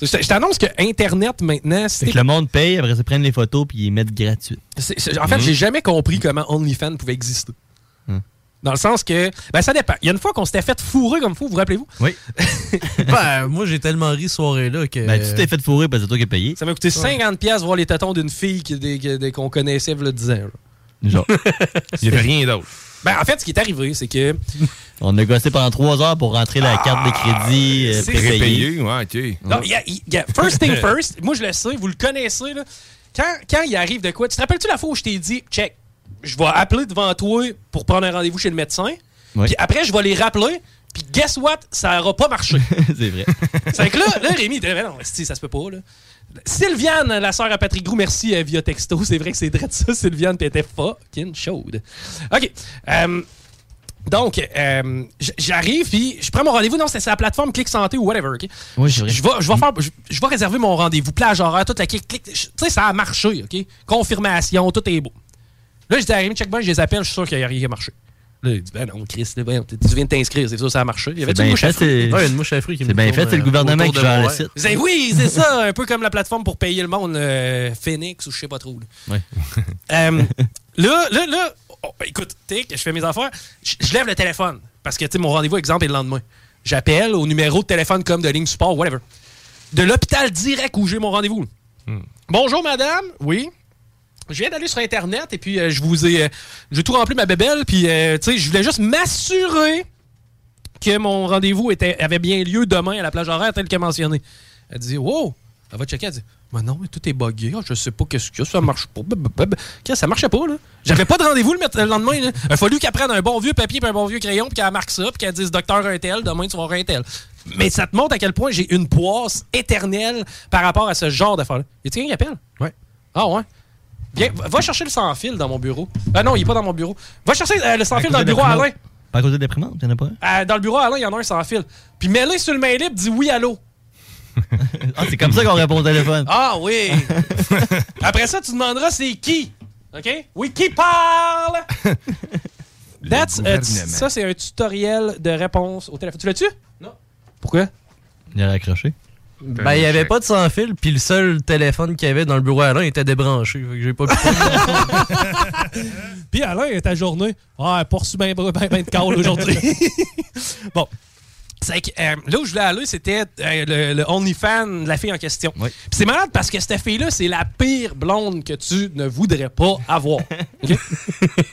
Je t'annonce que Internet, maintenant, c'est... que le monde paye, après ça prennent les photos puis ils mettent gratuit. En fait, j'ai jamais compris comment OnlyFans pouvait exister. Hum. Dans le sens que... Ben, ça dépend. Il y a une fois qu'on s'était fait fourrer comme fou, vous rappelez-vous? Oui. Ben, moi, j'ai tellement ri ce soirée-là que. Ben, tu t'es fait fourrer parce que c'est toi qui as payé. Ça m'a coûté 50$ piastres voir les tétons d'une fille qui- des- que- des- qu'on connaissait il y a 10 ans. là. Genre. Il n'y avait rien d'autre. Ben, en fait, ce qui est arrivé, c'est que... On a gossé pendant trois heures pour rentrer la carte de crédit euh, c'est prépayée. Payé, ouais, OK. Non, il y a- y a- first thing first, moi je le sais, vous le connaissez. Là. Quand, quand il arrive de quoi, tu te rappelles-tu la fois où je t'ai dit, check, je vais appeler devant toi pour prendre un rendez-vous chez le médecin, Oui. puis après je vais les rappeler, puis guess what, ça n'aura pas marché. c'est vrai. c'est que là, là, Rémi, il dit, Mais non, ça se peut pas. Là. Sylviane, la sœur à Patrick Grou, merci euh, via texto. C'est vrai que c'est de ça, Sylviane, puis elle était fucking chaude. OK. euh, donc, euh, j'arrive, puis je prends mon rendez-vous. Non, c'est la plateforme Clic Santé ou whatever, OK? Oui, c'est vrai. Je vais, je vais faire, je, je vais réserver mon rendez-vous, plage horaire, toute la clic, clic. Tu sais, ça a marché, OK? Confirmation, tout est beau. Là, je dis à Rémi, check je les appelle, je suis sûr qu'il n'y a rien qui a marché. Là, il dit, ben non, Chris, tu viens de t'inscrire, c'est sûr, ça a marché. Il y avait une mouche à fait, fruits. Ouais, une mouche à fruits qui C'est bien fait, c'est le euh, gouvernement qui gère le site. C'est- oui, c'est ça, un peu comme la plateforme pour payer le monde, euh, Phoenix ou je sais pas trop. là. Euh, là, là, là, oh, ben, écoute, tic, je fais mes affaires, je lève le téléphone parce que mon rendez-vous, exemple, est le lendemain. J'appelle au numéro de téléphone comme de ligne support, whatever. De l'hôpital direct où j'ai mon rendez-vous. Bonjour, madame. Oui. Je viens d'aller sur Internet et puis euh, je vous ai. euh, j'ai tout rempli ma bébelle, puis euh, tu sais, je voulais juste m'assurer que mon rendez-vous avait bien lieu demain à la plage horaire tel que mentionné. Elle dit Wow! Elle va checker, elle dit Mais non, mais tout est buggé. Ah, je sais pas qu'est-ce que ça marche pas. Qu'est-ce que ça marchait pas, là? J'avais pas de rendez-vous le, lendemain. là. Il a fallu qu'elle prenne un bon vieux papier et un bon vieux crayon puis qu'elle marque ça puis qu'elle dise Docteur un tel, demain tu vas avoir un tel. Mais ça te montre à quel point j'ai une poisse éternelle par rapport à ce genre d'affaires-là. Y a-t-il quelqu'un qui appelle? Ouais. Ah, ouais? Viens, va- chercher le sans-fil dans mon bureau. Ah non, il est pas dans mon bureau. Va chercher euh, le sans-fil dans le bureau à Alain. Pas à cause de l'imprimante, il n'y en a pas un? Euh, dans le bureau à Alain, il y en a un sans fil. Puis mets-le sur le mail libre, dis oui, allô. Ah, c'est comme ça qu'on répond au téléphone. Ah oui! Après ça, tu demanderas c'est qui. OK? Oui, qui parle? That's, gouvernement. ça, c'est un tutoriel de réponse au téléphone. Tu l'as-tu? Non. Pourquoi? Il a raccroché. Ben, il n'y avait pas de sans-fil, puis le seul téléphone qu'il y avait dans le bureau à Alain était débranché. Fait que j'ai pas pu. Puis Alain, ta journée, ah, pas reçu bien ben, ben de calls aujourd'hui? bon. C'est que, euh, là où je voulais aller, c'était euh, le, le OnlyFans de la fille en question. Puis c'est malade parce que cette fille-là, c'est la pire blonde que tu ne voudrais pas avoir.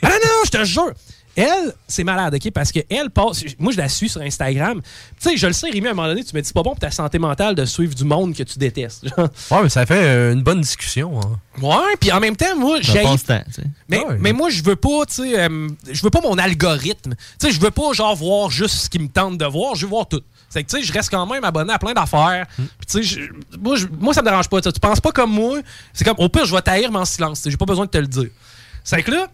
Ah non, non, je te jure. Elle, c'est malade, OK? Parce qu'elle passe. Moi, je la suis sur Instagram. Tu sais, je le sais, Rémi, à un moment donné, tu me dis, c'est pas bon pour ta santé mentale de suivre du monde que tu détestes. Genre. ouais, mais ça fait euh, une bonne discussion. Hein. Ouais, puis en même temps, moi, j'ai. Mais, moi, je veux pas, tu sais, euh, je veux pas mon algorithme. Tu sais, je veux pas, genre, voir juste ce qui me tente de voir, je veux voir tout. C'est que, tu sais, je reste quand même abonné à plein d'affaires. Puis, tu sais, moi, moi, ça me dérange pas. tu penses pas comme moi. C'est comme, au pire, je vais taire, mais en silence. tu sais, J'ai pas besoin de te le dire. C'est que là,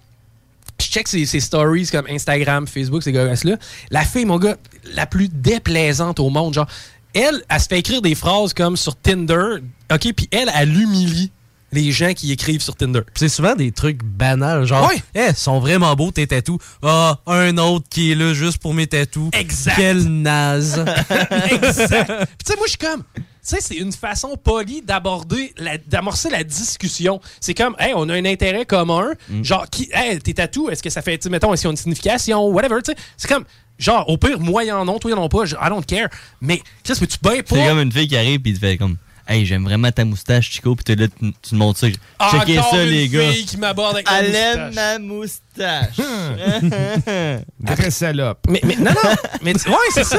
je check ses, ses stories comme Instagram, Facebook, ces gars-là. La fille, mon gars, la plus déplaisante au monde. Genre, elle, elle se fait écrire des phrases comme sur Tinder, OK, puis elle, elle humilie les gens qui écrivent sur Tinder. C'est souvent des trucs banals, genre, Ouais. Eh, ils sont vraiment beaux tes tatous. Ah, un autre qui est là juste pour mes tatous. Exact. Quel naze. exact. Tu sais, moi, je suis comme. Tu sais, c'est une façon polie d'aborder, la- d'amorcer la discussion. C'est comme, hey, on a un intérêt commun. Genre, qui, hey, tes tatous, est-ce que ça fait, tu mettons, est-ce qu'ils ont une signification, whatever, tu sais. C'est comme, genre, au pire, moi, en non, toi, en non pas, je- I don't care. Mais, qu'est-ce que tu bien pas? C'est comme une fille qui arrive et te fait comme Hey, j'aime vraiment ta moustache, Chico, puis t'es là, tu, tu te montres ça. Checkez Encore ça, une les gars. fille qui m'aborde avec ma Elle aime moustache. ma moustache. Vraie salope. Mais, mais non, non. mais, tu- ouais, c'est ça.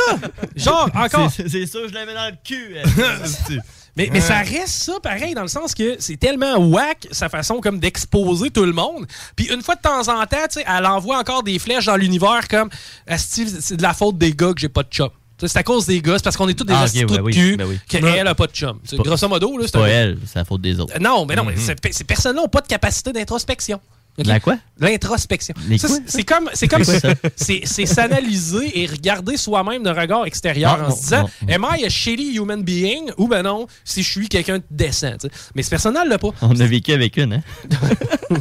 Genre, encore. C'est c'est sûr, je la mets dans le cul. elle. Mais, mais ça reste ça pareil, dans le sens que c'est tellement whack sa façon comme d'exposer tout le monde. Puis une fois de temps en temps, tu sais, elle envoie encore des flèches dans l'univers comme Asti, c'est de la faute des gars que j'ai pas de chum. C'est à cause des gars, c'est parce qu'on est tous des Ah, ok, asti trous ouais, de oui, cul ben oui. qu'elle a pas de chum. Pas- grosso modo, là, C'est pas un- elle, c'est la faute des autres. Euh, Non, mais non, mais Mhm. ces personnes-là n'ont pas de capacité d'introspection. La quoi? L'introspection. C'est- comme, c'est comme C'est s'analyser et regarder soi-même d'un regard extérieur Ah, en non, se disant non. Am I a shitty human being? Ou ben non, si je suis quelqu'un de décent. Mais ce personnage l'a pas. On a vécu avec une, hein?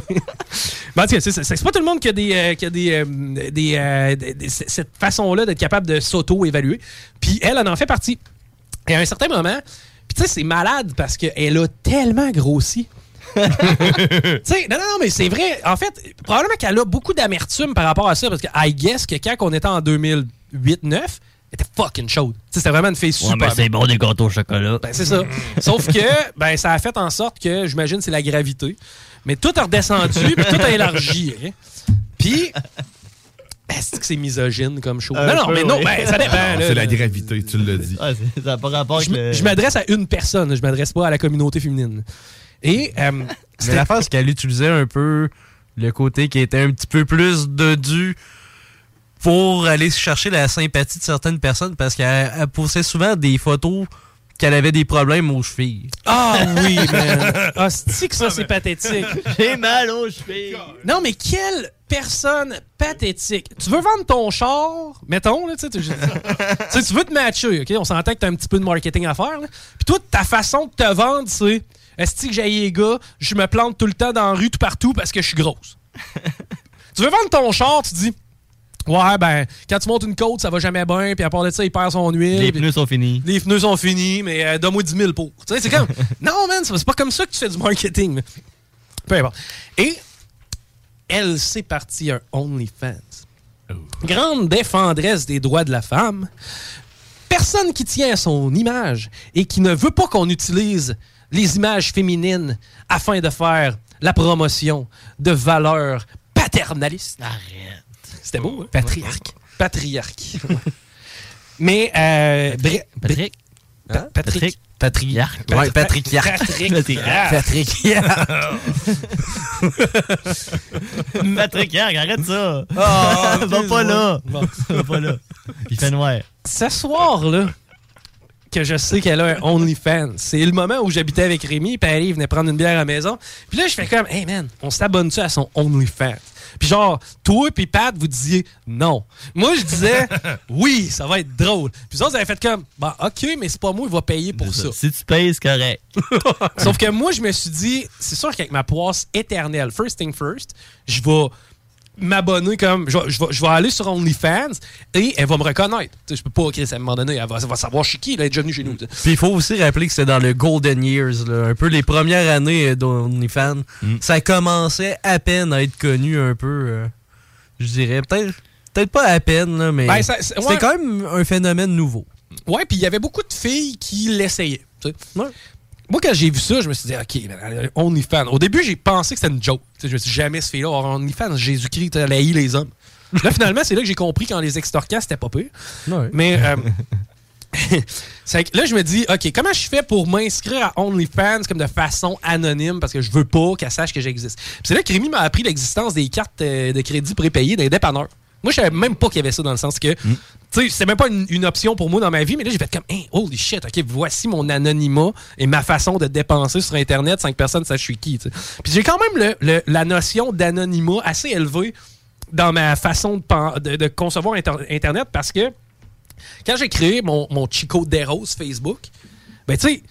Ben, c'est- pas tout le monde qui a, des, euh, qui a des, euh, des, euh, des- cette façon-là d'être capable de s'auto-évaluer. Puis elle, elle en fait partie. Et à un certain moment, puis tu sais, c'est malade parce qu'elle a tellement grossi. tu sais, non, non, non, mais c'est vrai. En fait, probablement qu'elle a beaucoup d'amertume par rapport à ça parce que I guess que quand on était en 2008-9, elle était fucking chaude. Tu sais, C'était vraiment une fille super. Ouais, ben, c'est bon des gâteaux au chocolat. Ben, c'est ça. Sauf que ben, ça a fait en sorte que, j'imagine, c'est la gravité. Mais tout a redescendu, puis tout a élargi. hein. Puis, est-ce que c'est misogyne comme show? Un non, non, peu, mais non, oui. ben, ça dépend. là. C'est la gravité, tu l'as dit. Ah, c'est- ça n'a pas rapport avec Je, le... je m'adresse à une personne, je m'adresse pas à la communauté féminine. Et, euh, Mais c'était- l'affaire, c'est qu'elle utilisait un peu le côté qui était un petit peu plus dodu pour aller chercher la sympathie de certaines personnes parce qu'elle elle postait souvent des photos qu'elle avait des problèmes aux chevilles. Ah oui, man. Ah, c'est que ça, c'est pathétique? J'ai mal aux chevilles. Non, mais quelle personne pathétique? Tu veux vendre ton char, mettons, là, tu sais, tu tu sais, tu veux te matcher, OK? On s'entend que tu as un petit peu de marketing à faire. là. Puis toi, ta façon de te vendre, c'est est-ce que j'ai les gars, je me plante tout le temps dans la rue, tout partout parce que je suis grosse? tu veux vendre ton char, tu dis Ouais, ben, quand tu montes une côte, ça va jamais bien, puis à part de ça, il perd son huile. Les pneus sont finis. les pneus sont finis, mais euh, donne-moi 10 000 pour. Tu sais, c'est comme. non, man, c'est pas comme ça que tu fais du marketing. Peu importe. Et elle s'est partie un OnlyFans. Grande défendresse des droits de la femme. Personne qui tient à son image et qui ne veut pas qu'on utilise les images féminines afin de faire la promotion de valeurs paternalistes. Arrête. C'était beau, hein? Patriarque. Patriarque. Mais, euh, Patrick. Pa- Hein? Patrick. Patriarque. Pat- Ouais, Patrick. Patrick. Patrick. Patrick Yark. Patrick arrête ça. Ah, Va pas là. Va pas là. Il fait noir. Ce soir-là, que je sais qu'elle a un OnlyFans, c'est le moment où j'habitais avec Rémi, puis elle venait prendre une bière à la maison. Puis là, je fais comme, hey man, on s'abonne-tu à son OnlyFans? Puis genre, toi puis Pat, vous disiez non. Moi, je disais, oui, ça va être drôle. Puis ça, vous avez fait comme, bah ok, mais c'est pas moi qui va payer pour ça. Si tu payes, c'est correct. Sauf que moi, je me suis dit, c'est sûr qu'avec ma poisse éternelle, first thing first, je vais m'abonner comme. Je vais, je vais- je vais aller sur OnlyFans et elle va me reconnaître. Tu sais, je peux pas, Chris, à un moment donné, elle va, elle va savoir je suis qui, elle est déjà venue chez nous. Puis il faut aussi rappeler que c'était dans le Golden Years, là, un peu les premières années euh, d'OnlyFans. Ça commençait à peine à être connu un peu, euh, je dirais. Peut-être peut-être pas à peine, là, mais Ben, c'est- c'était ouais. quand même un phénomène nouveau. Ouais, puis il y avait beaucoup de filles qui l'essayaient. tu sais. Moi, quand j'ai vu ça, je me suis dit, OK, a OnlyFans. Au début, j'ai pensé que c'était une joke. Je me suis dit, jamais ce aura OnlyFans. Jésus-Christ, elle haït les hommes. Là, finalement, c'est là que j'ai compris quand les extorquants, c'était pas pire. Mais euh, là, je me dis, OK, comment je fais pour m'inscrire à OnlyFans comme de façon anonyme parce que je veux pas qu'elle sache que j'existe? C'est là que Rémi m'a appris l'existence des cartes euh, de crédit prépayées des dépanneurs. Moi, je savais même pas qu'il y avait ça dans le sens que, tu sais, c'est même pas une, une option pour moi dans ma vie, mais là, j'ai fait comme, hey, holy shit, OK, voici mon anonymat et ma façon de dépenser sur Internet sans que personne sache je suis qui. Puis j'ai quand même le- le- la notion d'anonymat assez élevée dans ma façon de, de- de concevoir Inter- Internet parce que quand j'ai créé mon, mon Chico Deros Facebook, ben tu sais,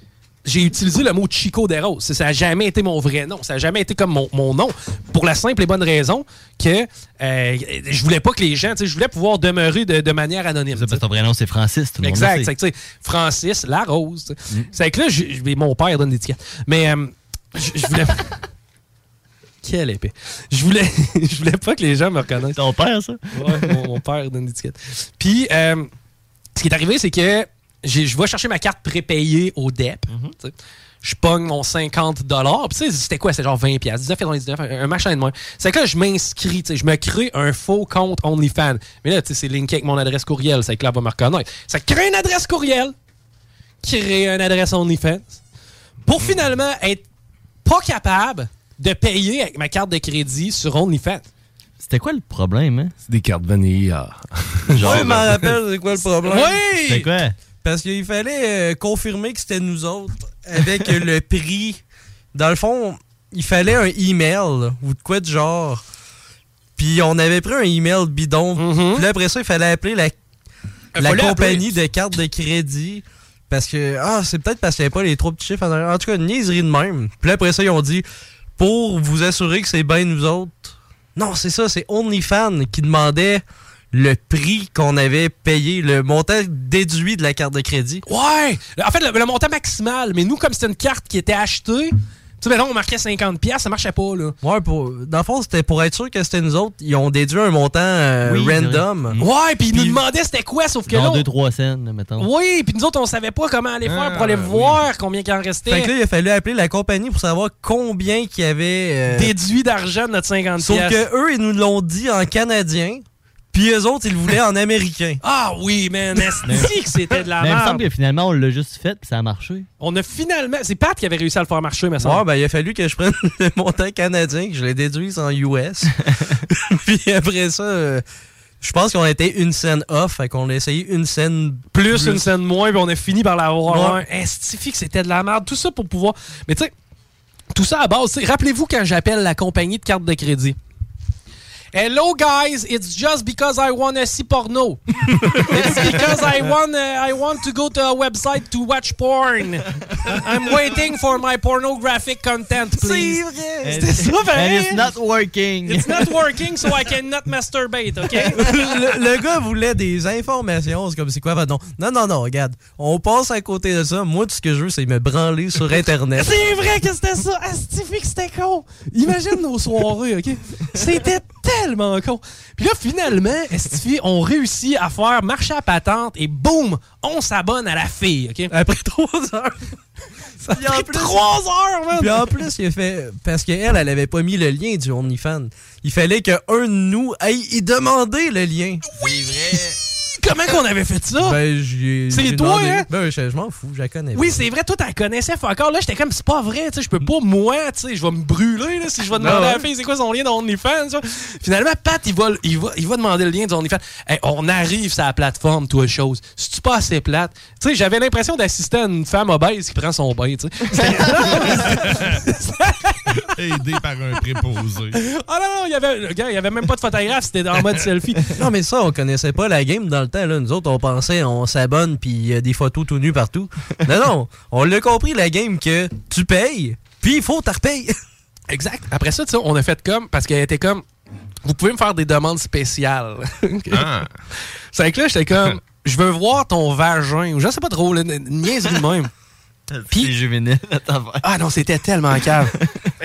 j'ai utilisé le mot Chico Deros. Ça n'a jamais été mon vrai nom. Ça n'a jamais été comme mon, mon nom. Pour la simple et bonne raison que euh, je voulais pas que les gens, tu sais, je voulais pouvoir demeurer de, de manière anonyme. Parce que ton vrai nom, c'est Francis. Tout le monde Exact. que, sais, Francis Larose. tu sais. C'est que là, je- je- mon père donne l'étiquette. Mais euh, je, voulais. Quelle épée. Je voulais, je voulais pas que les gens me reconnaissent. Ton père, ça? Ouais, mon, mon père donne l'étiquette. Puis, euh, ce qui est arrivé, c'est que je vais chercher ma carte prépayée au DEP. sais. Je pogne mon 50 Puis, tu sais, c'était quoi? C'était genre 20 piastres, 19,99, un un machin de moins. C'est que là, je m'inscris, tu sais, je me crée un faux compte OnlyFans. Mais là, tu sais, c'est linké avec mon adresse courriel. C'est que là, va me reconnaître. Ça crée une adresse courriel, crée une adresse OnlyFans, pour finalement être pas capable de payer avec ma carte de crédit sur OnlyFans. C'était quoi le problème, hein? C'est des cartes vanilla. Genre, je m'en rappelle, c'est quoi le problème? Oui! C'est quoi? Parce qu'il fallait euh, confirmer que c'était nous autres avec le prix. Dans le fond, il fallait un email ou de quoi de genre. Puis on avait pris un email bidon. Puis là, après ça, il fallait appeler la, la compagnie appeler. de carte de crédit. Parce que, ah, c'est peut-être parce qu'il n'y avait pas les trois petits chiffres en tout cas, une niaiserie de même. Puis là, après ça, ils ont dit, pour vous assurer que c'est bien nous autres. Non, c'est ça, c'est OnlyFans qui demandait le prix qu'on avait payé, le montant déduit de la carte de crédit. Ouais! En fait, le, le montant maximal, mais nous, comme c'était une carte qui était achetée, tu sais, maintenant, on marquait 50$, piastres, ça marchait pas, là. Ouais, pour, dans le fond, c'était pour être sûr que c'était nous autres. Ils ont déduit un montant euh, Oui, random. Ouais, puis ils nous demandaient c'était quoi, sauf que là. 2-3 scènes, mettons. Oui, puis nous autres, on savait pas comment aller faire pour aller Ah, voir combien il en restait. Fait que là, il a fallu appeler la compagnie pour savoir combien qu'il y avait. euh, Déduit d'argent de notre 50$. Sauf que eux, ils nous l'ont dit en canadien. Puis eux autres, ils le voulaient en américain. Ah oui, man, est que c'était de la Mais il me semble merde. que finalement, on l'a juste fait, puis ça a marché. On a finalement. C'est Pat qui avait réussi à le faire marcher, mais ça. Ouais, ben il a fallu que je prenne le montant canadien, que je le déduise en US. Puis après ça, euh, je pense qu'on était une scène off, fait qu'on a essayé une scène plus, une scène moins, puis on a fini par l'avoir. Ouais. Estifie que c'était de la merde? Tout ça pour pouvoir. Mais tu sais, tout ça à base. Rappelez-vous quand j'appelle la compagnie de carte de crédit. Hello guys, it's just because I wanna see porno. it's because I want I want to go to a website to watch porn. I'm waiting for my pornographic content, please. C'était ça, And it's not working. It's not working, so I cannot masturbate, OK? le, le gars voulait des informations. C'est comme, c'est quoi votre nom? Non, non, non, regarde. On passe à côté de ça. Moi, tout ce que je veux, c'est me branler sur Internet. C'est vrai que c'était ça. Astifie que c'était con. Imagine nos soirées, OK? C'était tellement con. Puis là, finalement, Estifie, on réussit à faire marcher à patente et boum, on s'abonne à la fille, OK? Après trois heures. Ça a pris trois heures, man! Puis en plus, il a fait. Parce qu'elle, elle avait pas mis le lien du OnlyFans. Il fallait qu'un de nous aille y demander le lien. Oui, vrai. Comment qu'on avait fait ça? Ben. C'est toi, demandé. hein? Ben, je, je m'en fous, je la connais. Oui, c'est vrai, toi, t'as connaissais faut encore. Là, j'étais comme, c'est pas vrai, tu sais, je peux pas, moi, tu sais, je vais me brûler, là, si je vais demander à la fille, c'est quoi son lien tu vois? Finalement, Pat, il va, il, va, il va demander le lien d'OnlyFans. Hey, on arrive sur la plateforme, toi, chose. Si tu pas assez plate, tu sais, j'avais l'impression d'assister à une femme obèse qui prend son bain, tu sais. Aidé par un préposé. Ah non, non, il y avait, il y avait même pas de photographe, c'était en mode selfie. Non, mais ça, on connaissait pas la game dans le temps. Là. Nous autres, on pensait, on s'abonne, puis il y a des photos tout nues partout. non, non, on l'a compris, la game, que tu payes, puis il faut que tu repayes. Exact. Après ça, tu sais, on a fait comme, parce qu'elle était comme, vous pouvez me faire des demandes spéciales. Ok. Ah. C'est que là, j'étais comme, je veux voir ton vagin, ou je sais pas trop, là, niaiserie de même. Puis juvénile. Ah non, c'était tellement cave.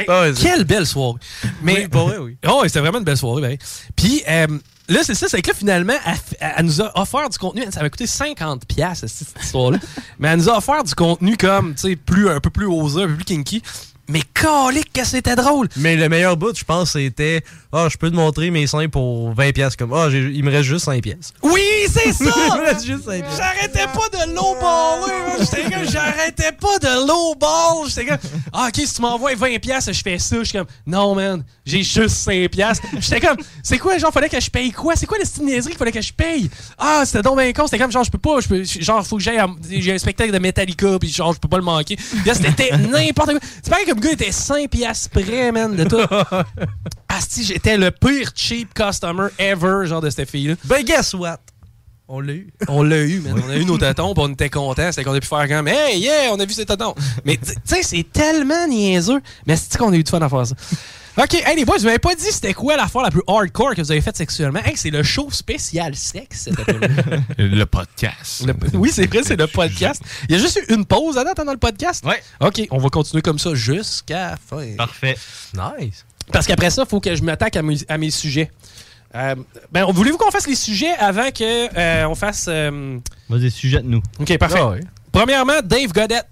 Hey, quelle belle soirée. Mais, Oui. Oh, c'était vraiment une belle soirée. ben. Puis euh, là, c'est ça, c'est que là, finalement, elle, nous a offert du contenu. Ça m'a coûté 50$ piastres, cette cette histoire-là. Mais elle nous a offert du contenu comme, tu sais, plus, un peu plus osé, un peu plus kinky. Mais calique que c'était drôle. Mais le meilleur bout, je pense, c'était Ah, je peux te montrer mes seins pour 20$. piastres. Comme Ah, il me reste juste 5$. piastres. Oui, c'est ça! Il me reste juste 5$. J'arrêtais pas de lowballer, j'arrêtais pas de lowball. J'étais comme, ah, ok, si tu m'envoies 20$, piastres, je fais ça. Je suis comme, non, man, j'ai juste 5$. piastres. J'étais comme, c'est quoi, genre, fallait que je paye quoi? C'est quoi la niaiserie qu'il fallait que je paye? Ah, c'était donc bien con. C'était comme, genre, je peux pas, peux, genre, faut que j'aille, j'ai un spectacle de Metallica, puis genre, je peux pas le manquer. C'était n'importe quoi. C'est pareil comme le gars était 5$ piastres près, man, de tout. si j'étais le pire cheap customer ever, genre de cette fille-là. Ben, guess what? On l'a eu. On l'a eu, man. On a eu nos tatons, puis on était contents. C'était qu'on a pu faire comme Hey, yeah, on a vu ces tatons. Mais tu sais, c'est tellement niaiseux. Mais c'est qu'on a eu du fun à faire ça? OK, hey les boys, vous m'avez pas dit c'était quoi l'affaire la plus hardcore que vous avez faite sexuellement? Hey, c'est le show spécial sexe. Le podcast. Le- oui, c'est vrai, c'est le podcast. Il y a juste eu une pause à date dans le podcast? Ouais. OK, on va continuer comme ça jusqu'à la fin. Parfait. Nice. Parce qu'après ça, il faut que je m'attaque à mes, à mes sujets. Euh, ben, voulez-vous qu'on fasse les sujets avant que euh, on fasse. euh, Vas-y, sujet de nous. OK, parfait. Ah. Premièrement, Dave Godette.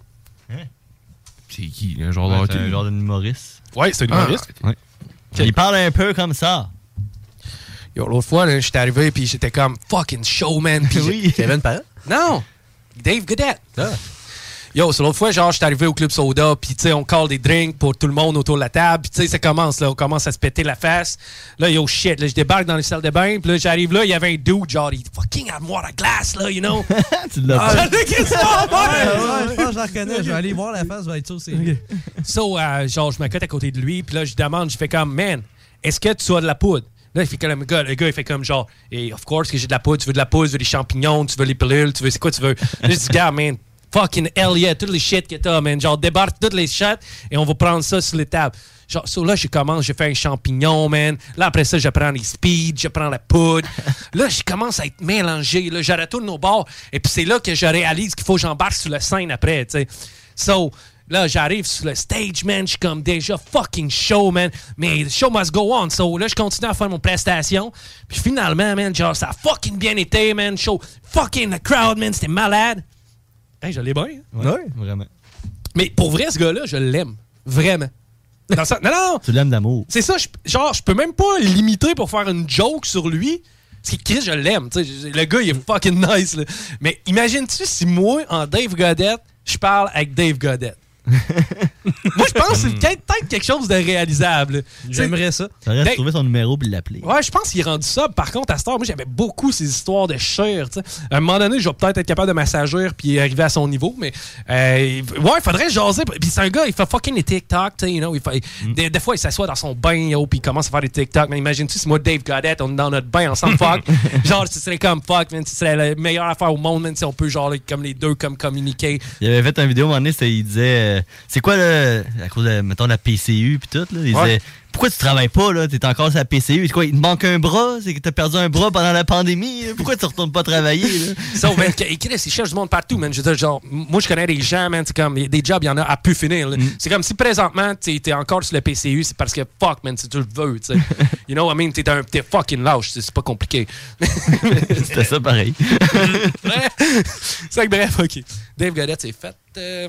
C'est qui? Un genre Ouais, de c'est un genre d'humoriste. Ouais, c'est un Ah, humoriste. Ouais. Il parle un peu comme ça. Yo, l'autre fois, là, j'étais arrivé puis j'étais comme fucking showman. Puis Oui. Kevin Parent? Non! Dave Godette. Ah. Yo, c'est l'autre fois, genre, j'étais arrivé au Club Soda, puis tu sais, on call des drinks pour tout le monde autour de la table, puis tu sais, ça commence, là, on commence à se péter la face. Là, yo, shit, là, je débarque dans les salles de bain, puis là, j'arrive là, il y avait un dude, genre, il fucking à moi la glace, là, you know? tu l'as Ah! Ouais, je pense que je la reconnais. Je vais aller voir la face, ça va être ça aussi. So, euh, genre, je m'accote à côté de lui, puis là, je demande, je fais comme, man, est-ce que tu as de la poudre? Là, il fait comme, le gars, le gars, il fait comme genre, et of course que j'ai de la poudre, tu veux de la poudre, tu veux des champignons, tu veux les pilules, tu veux, c'est quoi tu veux? Là, je dis, gars, man, fucking hell yeah, toutes les shit que t'as, man. Genre, débarque toutes les shit et on va prendre ça sur les tables. Genre, so là, je commence, je fais un champignon, man. Là, après ça, je prends les speeds, je prends la poudre. là, je commence à être mélangé. Là, je retourne au bord. Et puis, c'est là que je réalise qu'il faut que j'embarque sur la scène après, tu sais. So, Là, j'arrive sur le stage, man. Je suis comme déjà fucking show, man. Mais the show must go on. So là, je continue à faire mon prestation. Puis finalement, man, genre, ça a fucking bien été, man. Show fucking the crowd, man. C'était malade. Hey, je l'ai bien. hein? Ouais, Vraiment. Mais pour vrai, ce gars-là, je l'aime. Vraiment. Dans non, non. Tu l'aimes d'amour. C'est ça, je- genre, je peux même pas limiter pour faire une joke sur lui. Parce que Chris, je l'aime. Le gars, il est fucking nice. là. Mais imagine-tu si moi, en Dave Godette, je parle avec Dave Godette? je pense que c'est peut-être quelque chose de réalisable. J'aimerais ça. Reste Dave- trouver son numéro puis l'appeler. Ouais, je pense qu'il est rendu ça. Par contre, à cette heure, moi, j'avais beaucoup ces histoires de sais. À un moment donné, je vais peut-être être capable de m'assagir puis arriver à son niveau. Mais euh, ouais, il faudrait jaser. Puis c'est un gars, il fait fucking des TikTok. tu sais, You know, il fait, des, des fois, il s'assoit dans son bain yo, puis il commence à faire des TikTok. Mais imagine-tu si moi, Dave Godette, on est dans notre bain ensemble, fuck. genre, ce serait comme fuck, man. Ce serait la meilleure affaire au monde, man. Si on peut, genre, comme les deux, comme communiquer. Il avait fait une vidéo à un moment donné, il disait euh, C'est quoi, là, à cause de, mettons, la PCU puis tout, là, il Ouais. disait Pourquoi tu travailles pas, là? T'es encore sur la PCU C'est quoi, il te manque un bras? C'est que t'as perdu un bras pendant la pandémie là? Pourquoi tu retournes pas travailler, là? So, man, et Chris, ils cherchent du monde partout, man. Je veux dire, genre, moi, je connais des gens, man, c'est comme, des jobs, il y en a à pu finir. là. C'est comme si présentement, t'es t'es encore sur le PCU, c'est parce que fuck, man, si tu le veux, tu sais. you know, I mean, t'es un- t'es fucking lâche, c'est pas compliqué. C'était ça pareil. c'est que bref, ok. Dave Godette, c'est fait. Euh,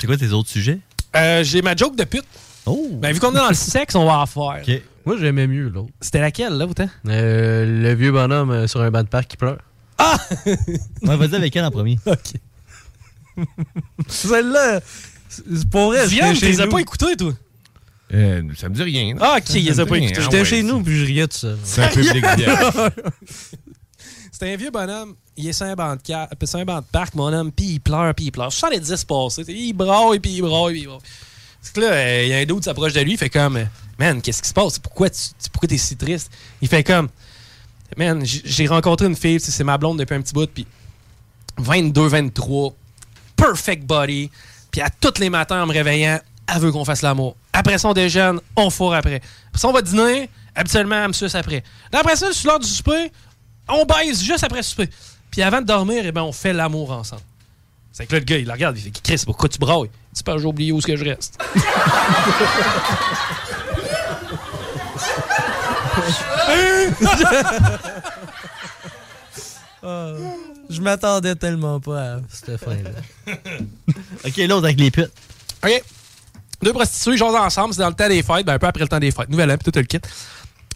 C'est quoi tes autres sujets? Euh, J'ai ma joke de pute. Oh Ben, vu qu'on est dans le sexe, on va en faire. Moi, j'aimais mieux l'autre. C'était laquelle, là, autant? Euh, le vieux bonhomme euh, sur un banc de parc qui pleure. Ah Ouais, vas-y avec elle en premier. Ok. Celle-là, c'est pour vrai. J'étais tu les as pas écoutés, toi? Euh, ça me dit rien. Ah, ok, il les a pas écoutés. Ah J'étais ouais, chez nous, puis je riais tout seul. C'est un public bien. C'était un vieux bonhomme. Il est sur un banc de, un parc, mon homme, puis il pleure, puis il pleure. 70 passés. Il braille, puis il braille, puis il braille. C'est que là, euh, il y a un d'autre qui s'approche de lui, il fait comme euh, Man, qu'est-ce qui se passe? Pourquoi tu pourquoi t'es si triste? Il fait comme Man, j'ai rencontré une fille, c'est ma blonde depuis un petit bout, puis 22, 23, perfect body, puis à tous les matins en me réveillant, elle veut qu'on fasse l'amour. Après ça, on déjeune, on fourre après. Après ça, on va dîner, habituellement, elle me suce après. Après ça, sur l'heure du souper, on baise juste après le souper. Puis avant de dormir, eh ben, on fait l'amour ensemble. C'est que là, le gars, il la regarde, il fait Chris, pourquoi tu brailles? C'est pas, j'ai oublié où est-ce que je reste. Je m'attendais tellement pas à cette fin-là. Ok, l'autre avec les putes. OK. Deux prostituées, ils jasent ensemble, c'est dans le temps des fêtes, ben un peu après le temps des fêtes. Nouvelle an, puis tout le kit.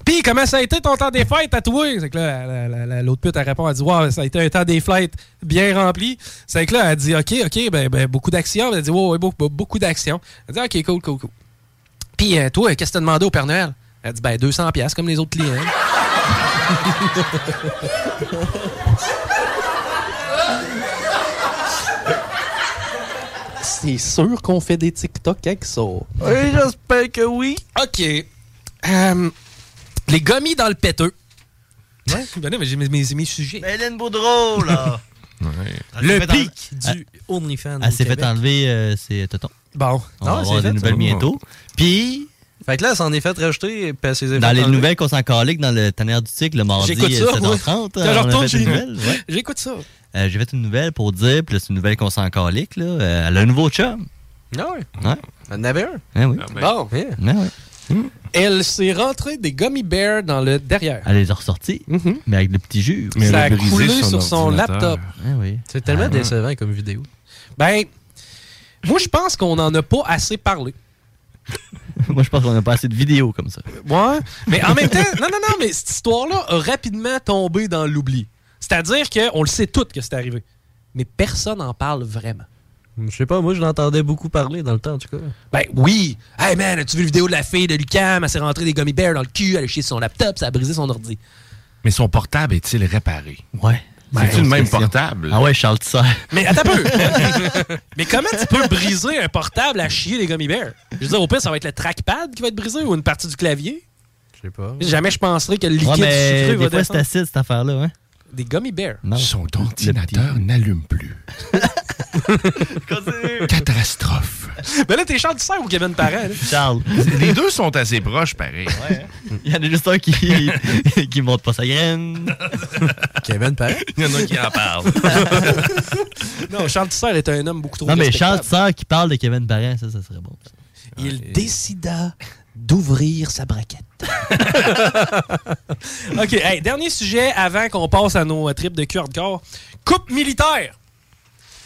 Puis, comment ça a été ton temps des fêtes à toi? C'est que là, la- la- la- l'autre pute, elle répond, elle dit, wow, ça a été un temps des fêtes bien rempli. C'est que là, elle dit, OK, OK, ben, ben, beaucoup d'action. Elle dit, ouais, ouais, beaucoup, beaucoup d'action. Elle dit, OK, cool, cool, cool. Puis, euh, toi, qu'est-ce que t'as demandé au Père Noël? Elle dit, ben, 200 pièces comme les autres clients. C'est sûr qu'on fait des TikTok avec ça. Oui, j'espère que oui. OK. Euh, les gommis dans le péteux. Ouais, ben non, mais j'ai mes, mes- mes sujets. Hélène Boudreau, là. Le s'est fait pic en- du OnlyFans. Elle s'est fait enlever euh, ses tétons. Bon. On va Ah, avoir c'est des fait, nouvelles ça. bientôt. Puis, Fait que là, elle s'en est fait rajouter. puis elle s'est fait dans les enlever. nouvelles qu'on s'en calique dans le Tanner du Tic le mardi J'écoute ça, euh, 7h30, ouais. hein, Quand je on a retourne fait chez une nous. nouvelle. ouais. J'écoute ça. Euh, J'ai fait une nouvelle pour dire, puis là, c'est une nouvelle qu'on s'en calique. Là. Euh, elle a un nouveau chum. Ah ouais. Ouais. Elle en avait un. Ah oui. Bon. Ouais, ouais. Elle s'est rentrée des gummy bears dans le derrière. Elle les a ressortis, mais avec le petit jus. Mais Ça a coulé son sur son laptop. Ah oui. C'est tellement Ah. décevant comme vidéo. Ben, moi, je pense qu'on en a pas assez parlé. Moi, je pense qu'on n'a pas assez de vidéos comme ça. Ouais. Mais en même temps, non, non, non, mais cette histoire-là a rapidement tombé dans l'oubli. C'est-à-dire qu'on le sait tout que c'est arrivé. Mais personne n'en parle vraiment. Je sais pas, moi, je l'entendais beaucoup parler dans le temps, en tout cas. Ben oui! Hey man, as-tu vu la vidéo de la fille de Lucam? Elle s'est rentrée des gummy bears dans le cul, elle a chié sur son laptop, ça a brisé son ordi. Mais son portable est-il réparé? Ouais. C'est-tu le même portable? Ah ouais, Charles Tisser. Mais attends un peu! Mais comment tu peux briser un portable à chier des gummy bears? Je veux dire, au pire, ça va être le trackpad qui va être brisé ou une partie du clavier? Je sais pas. Jamais je penserais que le liquide Ouais, mais sucré va des fois, c'est acide, cette affaire-là. Hein? Des gummy bears. Non. Son ordinateur n'allume plus. Catastrophe. Ben là, t'es Charles Tisser ou Kevin Parent? là? Charles. Les deux sont assez proches, pareil. Il y en a juste un qui, qui monte pas sa graine. Kevin Parent? Il y en a qui en parlent. non, Charles Tisser est un homme beaucoup trop Non, mais. Charles Tisser qui parle de Kevin Parent, ça, ça serait bon. ça. Il décida d'ouvrir sa braquette. OK, hey, dernier sujet avant qu'on passe à nos trips de cul hardcore. Coupe militaire.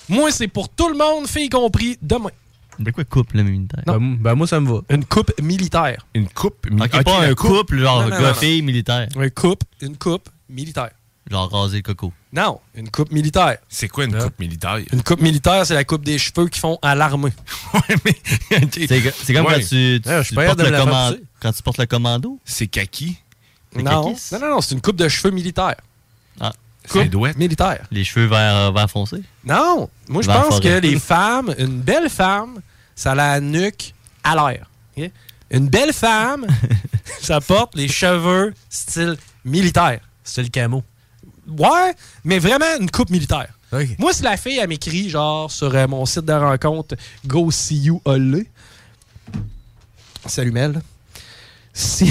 Moi, c'est pour tout le monde, filles compris, demain. De quoi coupe, le militaire? Ben, ben, moi, ça me va. Une coupe militaire. Une coupe Ok, pas un couple, genre gars-fille militaire. Un couple, une coupe militaire. Genre raser le coco. Non, une coupe militaire. C'est quoi une coupe militaire? Une coupe militaire, c'est la coupe des cheveux qu'ils font à l'armée. C'est c'est comme Ouais. quand tu, tu- Ouais, je suis tu pas portes le commando. Quand tu portes le commando? C'est kaki? Non, non, non, non, c'est une coupe de cheveux militaire. Ah. Coupe militaire. Les cheveux vert, vert foncé. Non, moi je Vers pense que les femmes, une belle femme, ça a la nuque à l'air. Une belle femme, ça porte les cheveux style militaire. C'est le camo. Ouais, mais vraiment une coupe militaire. Moi, si la fille, elle m'écrit, genre, sur euh, mon site de rencontre, Go See You Olé. Salut Mel. Si.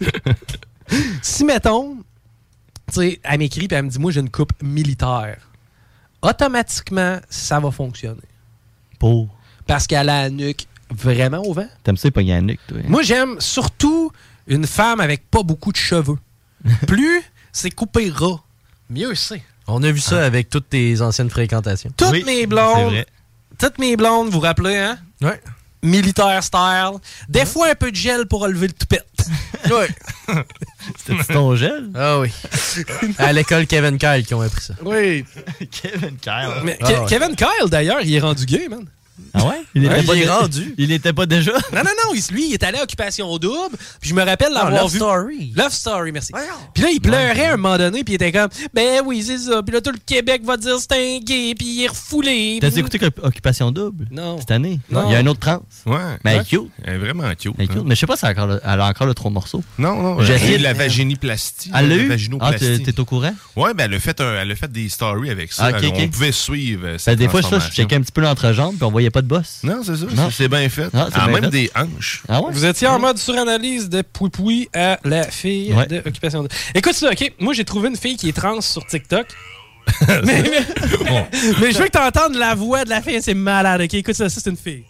si, mettons, tu sais, elle m'écrit et elle me dit, moi, j'ai une coupe militaire. Automatiquement, ça va fonctionner. Pour? Parce qu'elle a la nuque vraiment au vent. T'aimes ça, pogner la nuque, toi? hein? Moi, j'aime surtout une femme avec pas beaucoup de cheveux. Plus c'est coupé ras, mieux c'est. On a vu ça avec toutes tes anciennes fréquentations. Toutes Oui, mes c'est blondes, vrai. toutes mes blondes, vous vous rappelez, hein? Ouais. Militaire style. Des fois, un peu de gel pour relever le toupette. Ouais. C'était ton gel? Ah oui. à l'école Kevin Kyle qui ont appris ça. Oui. Kevin Kyle. Mais Ah Ke- ouais. Kevin Kyle, d'ailleurs, il est rendu gay, man. Ah ouais? Il Ouais, était pas il rendu. Il n'était pas déjà? Non, non, non, lui, il est allé à Occupation Double, puis je me rappelle Ah, l'avoir Love vu. Story. Love Story, merci. Puis là, il pleurait à un moment donné, puis il était comme, ben oui, c'est ça. Puis là, tout le Québec va dire c'est un gay, puis il est refoulé. T'as écouté Oc- Occupation Double? Non. Cette année? Non. Il y a un autre trans. Ouais. Mais elle Ouais. est cute. Elle est vraiment cute. Elle est cute. hein. Mais je sais pas si elle a encore le, elle a encore le trois morceaux. Non, non. J'ai essayé eu de la vaginoplastie. Elle l'a eu? Ah, t'es au courant? Ouais, ben elle a fait, un- elle a fait des stories avec ça. Ah, On pouvait suivre. euh, Ben, cette des fois, ça, je checkais un petit peu l'entrejambe, puis on voyait pas de boss. Non, c'est ça. Non. C'est bien fait. Ah, Ah, bien même fait. des hanches. Ah ouais? Vous étiez en mode suranalyse de Pouipoui à la fille Ouais. de Occupation Double. Écoute ça, OK? Moi, j'ai trouvé une fille qui est trans sur TikTok. mais, mais- mais je veux que tu entendes la voix de la fille, c'est malade, OK? Écoute ça, ça, c'est une fille.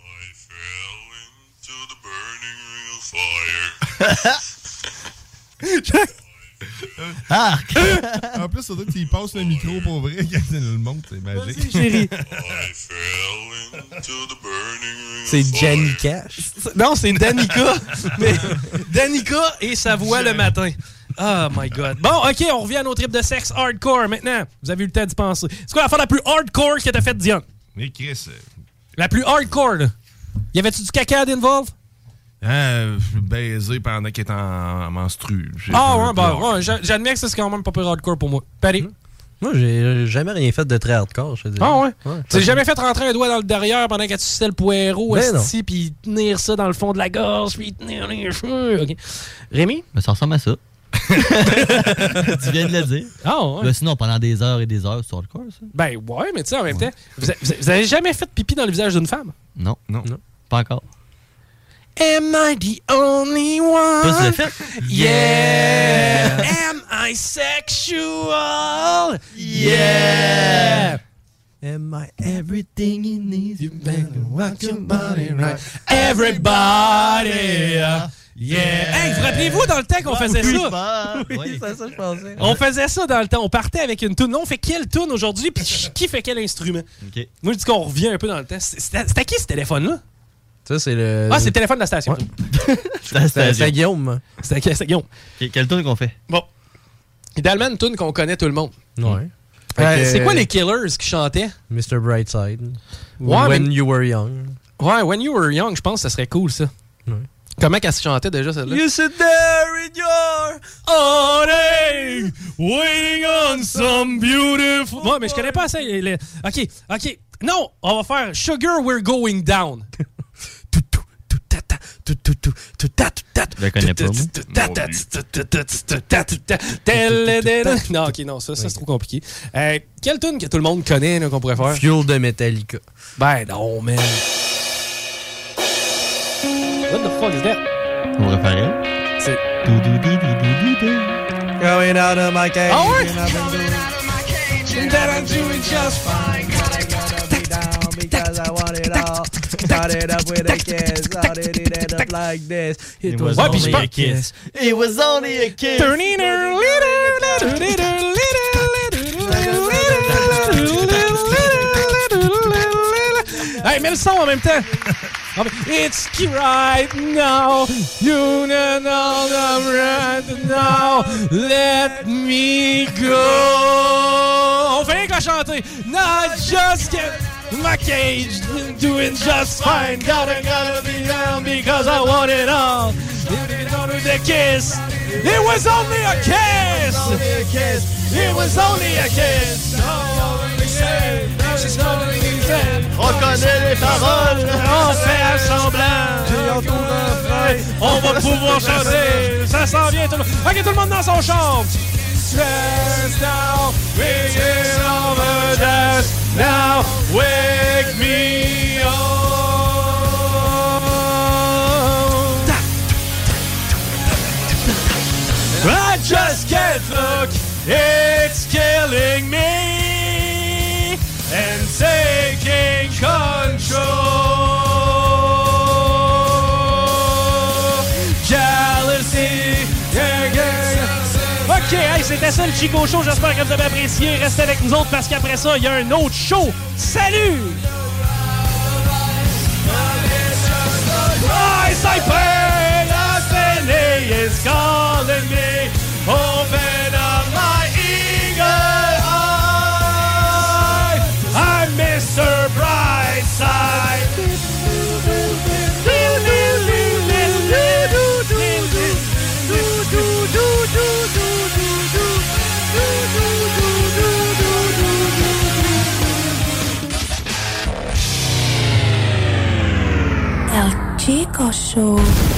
Ah! en plus, ça doit qu'il passe le micro pour vrai quand il le monte, c'est magique. chérie. C'est Jenny Cash. Non, c'est Danica. mais Danica et sa voix le matin. Oh my god. Bon, ok, on revient à nos tripes de sexe hardcore maintenant. Vous avez eu le temps d'y penser. C'est quoi l'affaire la plus hardcore que t'as faite, Diane? Mais Chris, euh, La plus hardcore, là. Y avait-tu du caca d'involve? Hein, baiser pendant qu'il est en, en menstru. Ah ouais, bah ouais, j'a- j'admets que ça, c'est quand même pas plus hardcore pour moi. Patty? Moi, j'ai jamais rien fait de très hardcore, je te dis. Ah ouais? pas Tu jamais fait rentrer un doigt dans le derrière pendant que tu suçais le poireau, Ben non. esti, puis tenir ça dans le fond de la gorge, puis tenir les cheveux. OK. Rémi? Mais ça ressemble à ça. tu viens de le dire. Ah ouais? Ben, sinon, pendant des heures et des heures, c'est hardcore, ça. Ben ouais, mais tu sais, en même temps, vous, vous avez jamais fait pipi dans le visage d'une femme? Non. Non. Pas encore. Am I the only one? Toi, tu l'as fait? Yeah! Am I sexual? Yeah! Am I everything you need? You better watch your body right. Everybody! Yeah! Hey, vous rappelez-vous dans le temps qu'on faisait oui, ça? Oui, c'est ça, je pensais. On faisait ça dans le temps. On partait avec une tune. Là, on fait quelle tune aujourd'hui? Puis qui fait quel instrument? Moi, je dis qu'on revient un peu dans le temps. C'était c'était à qui ce téléphone-là? Ça, c'est le. Ah, c'est le téléphone de la station. C'était c'était Guillaume. C'était Guillaume. Ok, Quel tour qu'on fait? Bon. Idéalement, une tune qu'on connaît tout le monde. Ouais. Euh, c'est quoi les Killers qui chantaient? Mr. Brightside. Ouais, When mais- You Were Young. Ouais, When You Were Young, je pense que ça serait cool, ça. Comment qu'elle se chantait déjà, celle-là? You sit there in your awning, waiting on some beautiful. Ouais, mais je connais pas les- Ok, ok. Non, on va faire Sugar, we're going down. Je la connais pas, moi. Non, ok, non, ça, ça c'est trop compliqué. Euh, quelle tune que tout le monde connaît qu'on pourrait faire? Fuel de Metallica. Ben non, man. What the fuck is that? On elle? C'est. Going out of my cage. Ah ouais? That I'm doing just fine. Because I want it all. Started up with a kiss. How did it end up like this? It was only a kiss. It was only a kiss. Hey, mets le son en même temps. Ah, It's right now. You know I'm right now. Let me go. On fait rien qu'à chanter. Now I just get my cage. Doing just fine. Gotta, gotta be down because I want it all. It was only a kiss. It was only a kiss. It was only a kiss. On connaît les paroles. On fait semblant. On va pouvoir chanter. Ça s'en vient. Tout le... Ok, tout le monde dans son bringing over just now, wake me up. I just can't look, it's killing me and taking control. Ok, hey, c'était ça le Chico Show. J'espère que vous avez apprécié. Restez avec nous autres parce qu'après ça, il y a un autre show. Salut! Chico Show.